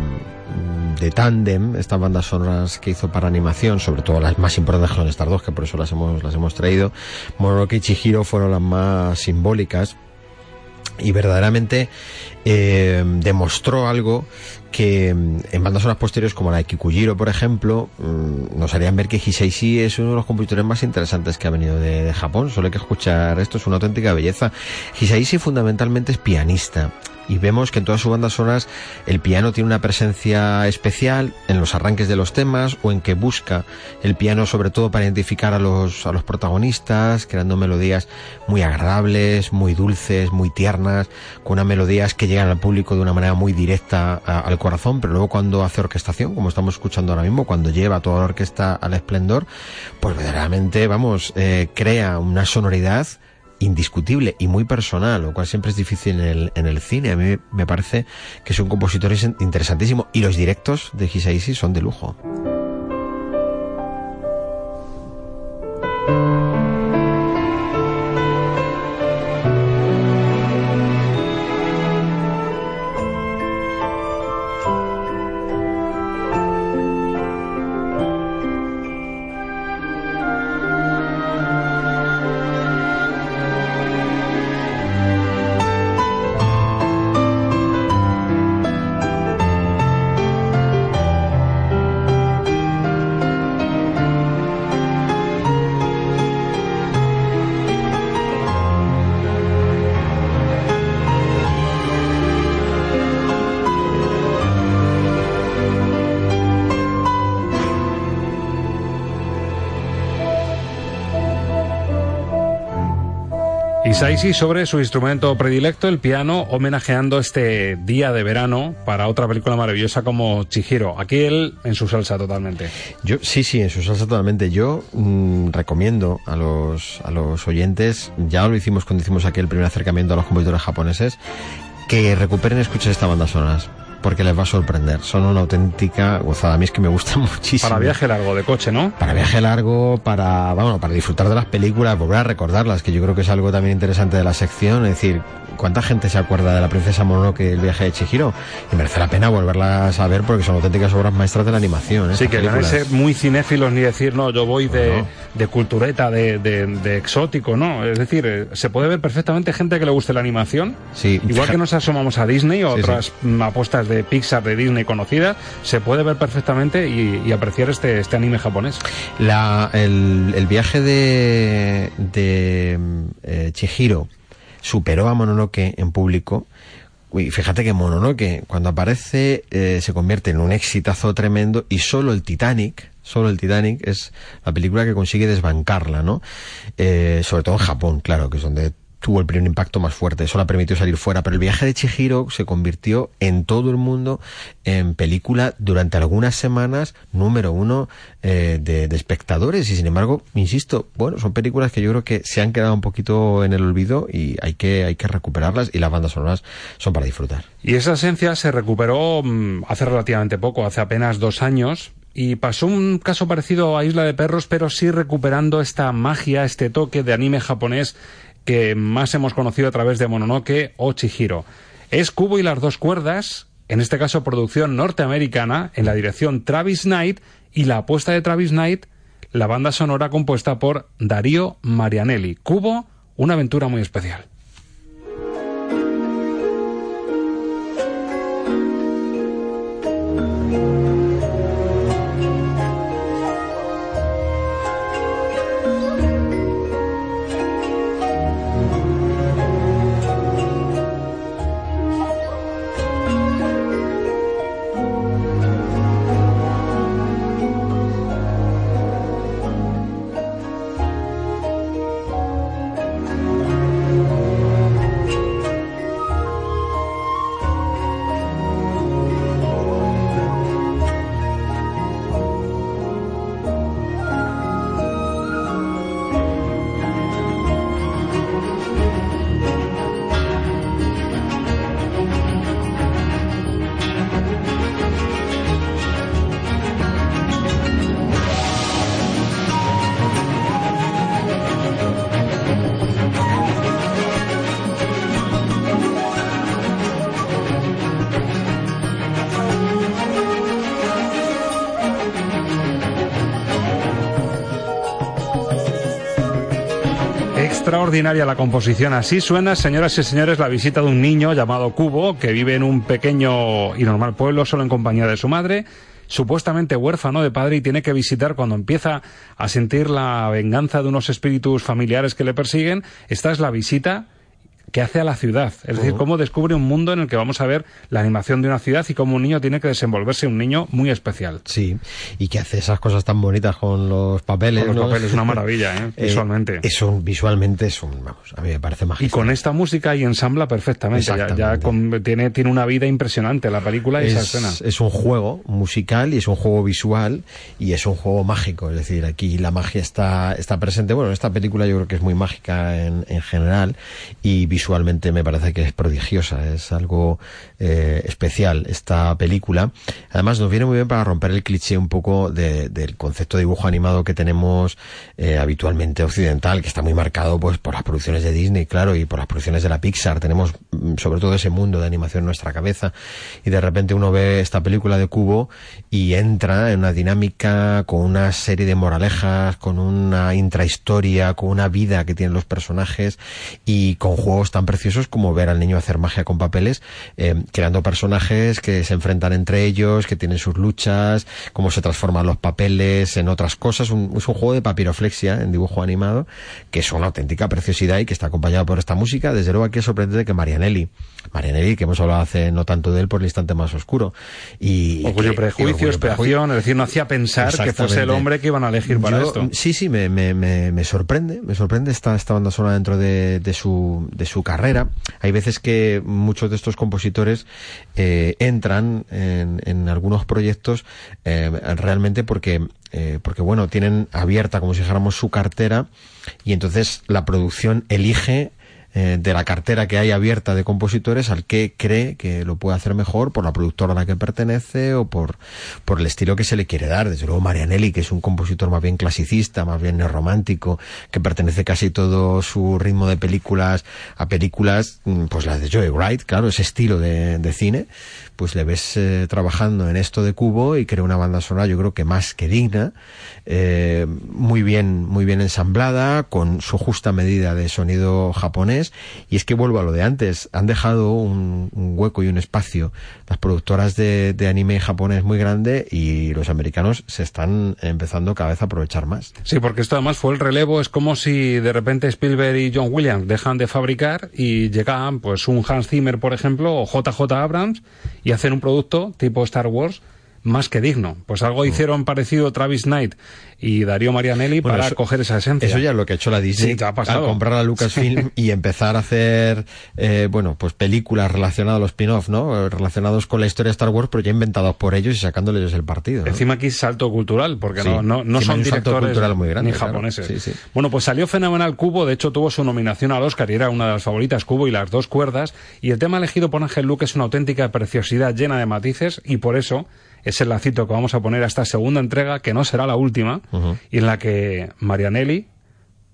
[SPEAKER 20] de tándem estas bandas sonoras que hizo para animación, sobre todo las más importantes son estas dos, que por eso las hemos las hemos traído. Mononoke y Chihiro fueron las más simbólicas y verdaderamente eh, demostró algo que mm, en bandas sonoras posteriores como la de Kikujiro, por ejemplo, mm, nos harían ver que Hisaishi es uno de los compositores más interesantes que ha venido de, de Japón. Solo hay que escuchar esto, es una auténtica belleza. Hisaishi fundamentalmente es pianista y vemos que en todas sus bandas sonoras el piano tiene una presencia especial en los arranques de los temas o en que busca el piano sobre todo para identificar a los, a los protagonistas, creando melodías muy agradables, muy dulces, muy tiernas, con unas melodías que llegan al público de una manera muy directa al corazón, pero luego cuando hace orquestación, como estamos escuchando ahora mismo, cuando lleva toda la orquesta al esplendor, pues verdaderamente, vamos, eh, crea una sonoridad indiscutible y muy personal, lo cual siempre es difícil en el, en el cine. A mí me parece que es un compositor in- interesantísimo y los directos de Hisaishi son de lujo.
[SPEAKER 7] Isaishi sobre su instrumento predilecto, el piano, homenajeando este día de verano para otra película maravillosa como Chihiro. Aquí él en su salsa totalmente.
[SPEAKER 20] Yo, sí, sí, en su salsa totalmente. Yo mm, recomiendo a los, a los oyentes, ya lo hicimos cuando hicimos aquí el primer acercamiento a los compositores japoneses, que recuperen y escuchen estas bandas sonoras. Porque les va a sorprender. Son una auténtica gozada. A mí es que me gustan muchísimo.
[SPEAKER 7] Para viaje largo de coche, ¿no?
[SPEAKER 20] Para viaje largo, para, bueno, para disfrutar de las películas, volver a recordarlas, que yo creo que es algo también interesante de la sección. Es decir, ¿cuánta gente se acuerda de la princesa Mononoke el viaje de Chihiro? Y merece la pena volverlas a ver porque son auténticas obras maestras de la animación. ¿eh?
[SPEAKER 7] Sí, que no ser muy cinéfilos ni decir, no, yo voy de, de cultureta, de, de- de exótico, ¿no? Es decir, eh, se puede ver perfectamente gente que le guste la animación.
[SPEAKER 20] Sí,
[SPEAKER 7] Igual que nos asomamos a Disney o
[SPEAKER 20] Sí,
[SPEAKER 7] otras mm, apuestas de Pixar, de Disney conocidas, se puede ver perfectamente y, y apreciar este, este anime japonés.
[SPEAKER 20] La, el, el viaje de, de eh, Chihiro superó a Mononoke en público. Uy, fíjate que Mononoke, cuando aparece, eh, se convierte en un exitazo tremendo y solo el Titanic, solo el Titanic es la película que consigue desbancarla, ¿no? Eh, sobre todo en Japón, claro, que es donde tuvo el primer impacto más fuerte. Eso la permitió salir fuera. Pero el viaje de Chihiro se convirtió en todo el mundo en película durante algunas semanas número uno eh, de, de, espectadores. Y sin embargo, insisto, bueno, son películas que yo creo que se han quedado un poquito en el olvido y hay que, hay que recuperarlas y las bandas sonoras son para disfrutar.
[SPEAKER 7] Y esa esencia se recuperó mmm, hace relativamente poco, hace apenas dos años, y pasó un caso parecido a Isla de Perros, pero sí recuperando esta magia, este toque de anime japonés que más hemos conocido a través de Mononoke o Chihiro. Es Cubo y las dos cuerdas, en este caso producción norteamericana, en la dirección Travis Knight, y la apuesta de Travis Knight, la banda sonora compuesta por Darío Marianelli. Cubo, una aventura muy especial. Extraordinaria la composición. Así suena, señoras y señores, la visita de un niño llamado Cubo, que vive en un pequeño y normal pueblo solo en compañía de su madre, supuestamente huérfano de padre y tiene que visitar cuando empieza a sentir la venganza de unos espíritus familiares que le persiguen. Esta es la visita que hace a la ciudad. Es decir, cómo descubre un mundo en el que vamos a ver la animación de una ciudad y cómo un niño tiene que desenvolverse, un niño muy especial.
[SPEAKER 20] Sí, y que hace esas cosas tan bonitas con los papeles.
[SPEAKER 7] Con los
[SPEAKER 20] ¿no?
[SPEAKER 7] papeles, una maravilla, ¿eh? visualmente.
[SPEAKER 20] Eh, es un, visualmente es un, vamos, a mí me parece mágico.
[SPEAKER 7] Y con esta música y ensambla perfectamente. Ya, ya con, tiene, tiene una vida impresionante la película y
[SPEAKER 20] es,
[SPEAKER 7] esa escena.
[SPEAKER 20] Es un juego musical y es un juego visual y es un juego mágico. Es decir, aquí la magia está, está presente. Bueno, esta película yo creo que es muy mágica en, en general y visualmente me parece que es prodigiosa, es algo eh, especial esta película. Además nos viene muy bien para romper el cliché un poco de, del concepto de dibujo animado que tenemos eh, habitualmente occidental, que está muy marcado pues por las producciones de Disney, claro, y por las producciones de la Pixar. Tenemos mm, sobre todo ese mundo de animación en nuestra cabeza y de repente uno ve esta película de Cubo y entra en una dinámica con una serie de moralejas, con una intrahistoria, con una vida que tienen los personajes y con juegos tan preciosos como ver al niño hacer magia con papeles, eh, creando personajes que se enfrentan entre ellos, que tienen sus luchas, cómo se transforman los papeles en otras cosas. Un, es un juego de papiroflexia en dibujo animado, que es una auténtica preciosidad y que está acompañado por esta música. Desde luego aquí es sorprendente que Marianelli, Marianelli, que hemos hablado hace no tanto de él por el instante más oscuro. Y
[SPEAKER 7] orgullo,
[SPEAKER 20] que,
[SPEAKER 7] prejuicio, expiación, es decir, no hacía pensar que fuese el hombre que iban a elegir para
[SPEAKER 20] Yo,
[SPEAKER 7] esto.
[SPEAKER 20] Sí, sí, me, me, me, me, sorprende, me sorprende esta, esta banda sonora dentro de, de, su, de su carrera. Hay veces que muchos de estos compositores eh, entran en, en, algunos proyectos eh, realmente porque, eh, porque, bueno, tienen abierta, como si dijéramos, su cartera y entonces la producción elige eh, de la cartera que hay abierta de compositores al que cree que lo puede hacer mejor por la productora a la que pertenece o por, por el estilo que se le quiere dar. Desde luego Marianelli, que es un compositor más bien clasicista, más bien romántico, que pertenece casi todo su ritmo de películas a películas, pues las de Joey Wright, claro, ese estilo de, de cine, pues le ves eh, trabajando en esto de Cubo y crea una banda sonora yo creo que más que digna, eh, muy bien, muy bien ensamblada, con su justa medida de sonido japonés y es que vuelvo a lo de antes, han dejado un, un hueco y un espacio las productoras de, de, anime japonés muy grande y los americanos se están empezando cada vez a aprovechar más.
[SPEAKER 7] Sí, porque esto además fue el relevo, es como si de repente Spielberg y John Williams dejan de fabricar y llegan pues un Hans Zimmer, por ejemplo, o JJ Abrams y hacen un producto tipo Star Wars más que digno. Pues algo hicieron parecido Travis Knight y Darío Marianelli
[SPEAKER 20] Bueno,
[SPEAKER 7] para
[SPEAKER 20] eso-
[SPEAKER 7] coger esa esencia.
[SPEAKER 20] Eso ya es lo que ha hecho la Disney
[SPEAKER 7] Sí, ha pasado.
[SPEAKER 20] al comprar a Lucasfilm y empezar a hacer, eh, bueno, pues películas relacionadas a los spin-off, ¿no? Relacionados con la historia de Star Wars, pero ya inventados por ellos y sacándoles el partido. ¿no?
[SPEAKER 7] Encima aquí salto cultural, porque
[SPEAKER 20] Sí,
[SPEAKER 7] no, no, son directores
[SPEAKER 20] cultural muy grande,
[SPEAKER 7] ni
[SPEAKER 20] claro.
[SPEAKER 7] japoneses.
[SPEAKER 20] Sí.
[SPEAKER 7] Bueno, pues salió fenomenal Cubo, de hecho tuvo su nominación al Oscar y era una de las favoritas Cubo y las dos cuerdas. Y el tema elegido por Ángel Luque es una auténtica preciosidad llena de matices y por eso es el lacito que vamos a poner a esta segunda entrega, que no será la última, y en la que Marianelli,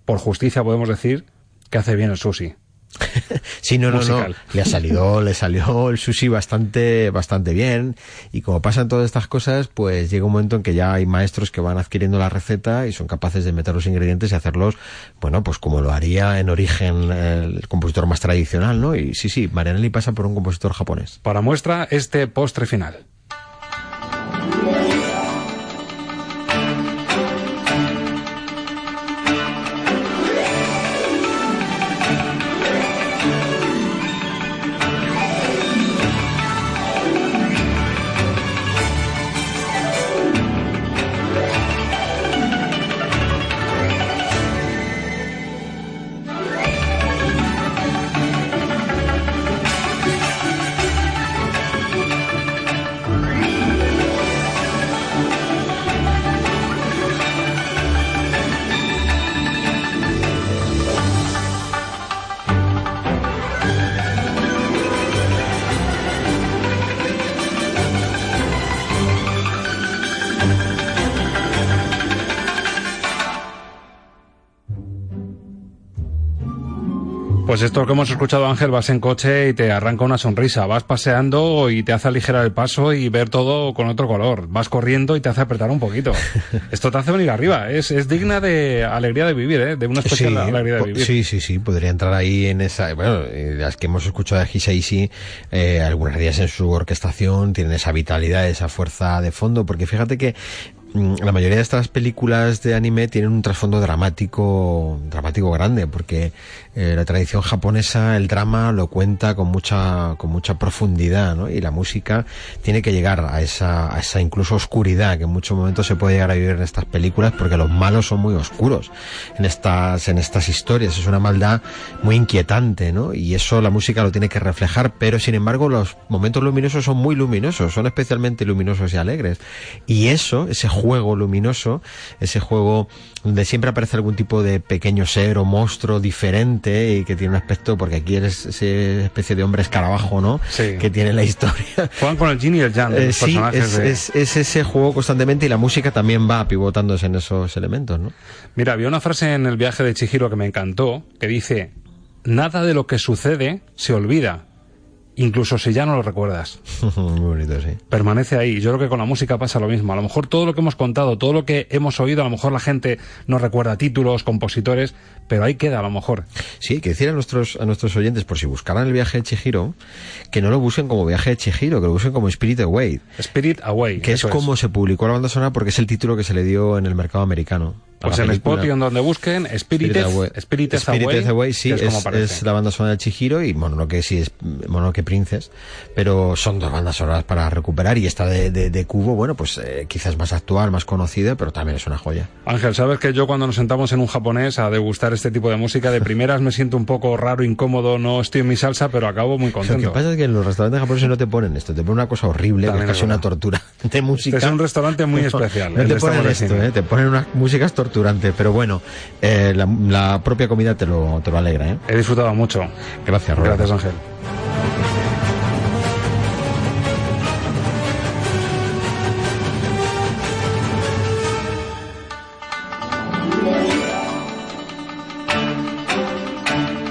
[SPEAKER 7] por justicia podemos decir, que hace bien el sushi.
[SPEAKER 20] Sí, no, no, no. Le ha salido, le salió el sushi bastante, bastante bien. Y como pasan todas estas cosas, pues llega un momento en que ya hay maestros que van adquiriendo la receta y son capaces de meter los ingredientes y hacerlos, bueno, pues como lo haría en origen el compositor más tradicional, ¿no? Y sí, sí, Marianelli pasa por un compositor japonés.
[SPEAKER 7] Para muestra, este postre final. Yeah. Pues esto que hemos escuchado, Ángel, vas en coche y te arranca una sonrisa. Vas paseando y te hace aligerar el paso y ver todo con otro color. Vas corriendo y te hace apretar un poquito. Esto te hace venir arriba. Es, es digna de alegría de vivir, ¿eh? De una especial alegría de vivir.
[SPEAKER 20] sí, sí, sí, podría entrar ahí en esa. Bueno, eh, las que hemos escuchado de Hisaishi, eh, algunas ellas en su orquestación tienen esa vitalidad, esa fuerza de fondo, porque fíjate que la mayoría de estas películas de anime tienen un trasfondo dramático, dramático grande, porque eh, la tradición japonesa, el drama lo cuenta con mucha, con mucha profundidad, ¿no? Y la música tiene que llegar a esa, a esa incluso oscuridad que en muchos momentos se puede llegar a vivir en estas películas, porque los malos son muy oscuros en estas, en estas historias. Es una maldad muy inquietante, ¿no? Y eso la música lo tiene que reflejar, pero sin embargo los momentos luminosos son muy luminosos, son especialmente luminosos y alegres. Y eso, ese luminoso, ese juego donde siempre aparece algún tipo de pequeño ser o monstruo diferente y que tiene un aspecto, porque aquí eres esa especie de hombre escarabajo, ¿no?
[SPEAKER 7] Sí.
[SPEAKER 20] Que tiene la historia.
[SPEAKER 7] Juegan con el yin y el de
[SPEAKER 20] Eh, sí,
[SPEAKER 7] personajes
[SPEAKER 20] es,
[SPEAKER 7] de-
[SPEAKER 20] es- es ese juego constantemente y la música también va pivotándose en esos elementos, ¿no?
[SPEAKER 7] Mira, había una frase en el viaje de Chihiro que me encantó, que dice, nada de lo que sucede se olvida, incluso si ya no lo recuerdas.
[SPEAKER 20] Muy bonito, sí.
[SPEAKER 7] Permanece ahí. Yo creo que con la música pasa lo mismo. A lo mejor todo lo que hemos contado, todo lo que hemos oído, a lo mejor la gente no recuerda títulos, compositores, pero ahí queda a lo mejor.
[SPEAKER 20] Sí, hay que decir a nuestros, a nuestros oyentes, por si buscaran el viaje de Chihiro, que no lo busquen como viaje de Chihiro, que lo busquen como Spirit Away.
[SPEAKER 7] Spirit Away.
[SPEAKER 20] Que es. como se publicó la banda sonora porque es el título que se le dio en el mercado americano.
[SPEAKER 7] Pues en. Spotify, en donde busquen, Spirited. Spirited Away,
[SPEAKER 20] Away, sí,
[SPEAKER 7] es,
[SPEAKER 20] es, es la banda sonora de Chihiro y Mononoke sí es Mononoke Princess, pero son dos bandas sonoras para recuperar y esta de, de, de Cubo, bueno, pues eh, quizás más actual, más conocida, pero también es una joya.
[SPEAKER 7] Ángel, sabes que yo cuando nos sentamos en un japonés a degustar este tipo de música, de primeras me siento un poco raro, incómodo, no estoy en mi salsa, pero acabo muy
[SPEAKER 20] Lo que
[SPEAKER 7] contento.
[SPEAKER 20] pasa es que en los restaurantes japoneses no te ponen esto, te ponen una cosa horrible, que
[SPEAKER 7] También
[SPEAKER 20] es
[SPEAKER 7] es
[SPEAKER 20] casi una tortura de música.
[SPEAKER 7] Este es un restaurante muy
[SPEAKER 20] No,
[SPEAKER 7] especial,
[SPEAKER 20] No
[SPEAKER 7] el
[SPEAKER 20] te ponen esto. ¿eh? te ponen unas músicas torturantes, pero bueno, eh, la, la propia comida te lo, te lo alegra. ¿eh?
[SPEAKER 7] He disfrutado mucho.
[SPEAKER 20] Gracias, Roberto.
[SPEAKER 7] Gracias, Ángel.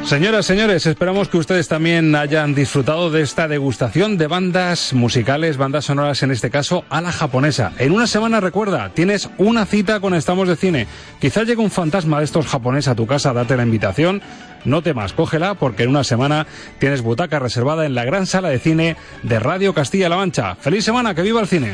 [SPEAKER 7] Señoras, señores, esperamos que ustedes también hayan disfrutado de esta degustación de bandas musicales, bandas sonoras en este caso, a la japonesa. En una semana, recuerda, tienes una cita con Estamos de Cine. Quizás llegue un fantasma de estos japoneses a tu casa, date la invitación. No temas, cógela, porque en una semana tienes butaca reservada en la gran sala de cine de Radio Castilla-La Mancha. ¡Feliz semana! ¡Que viva el cine!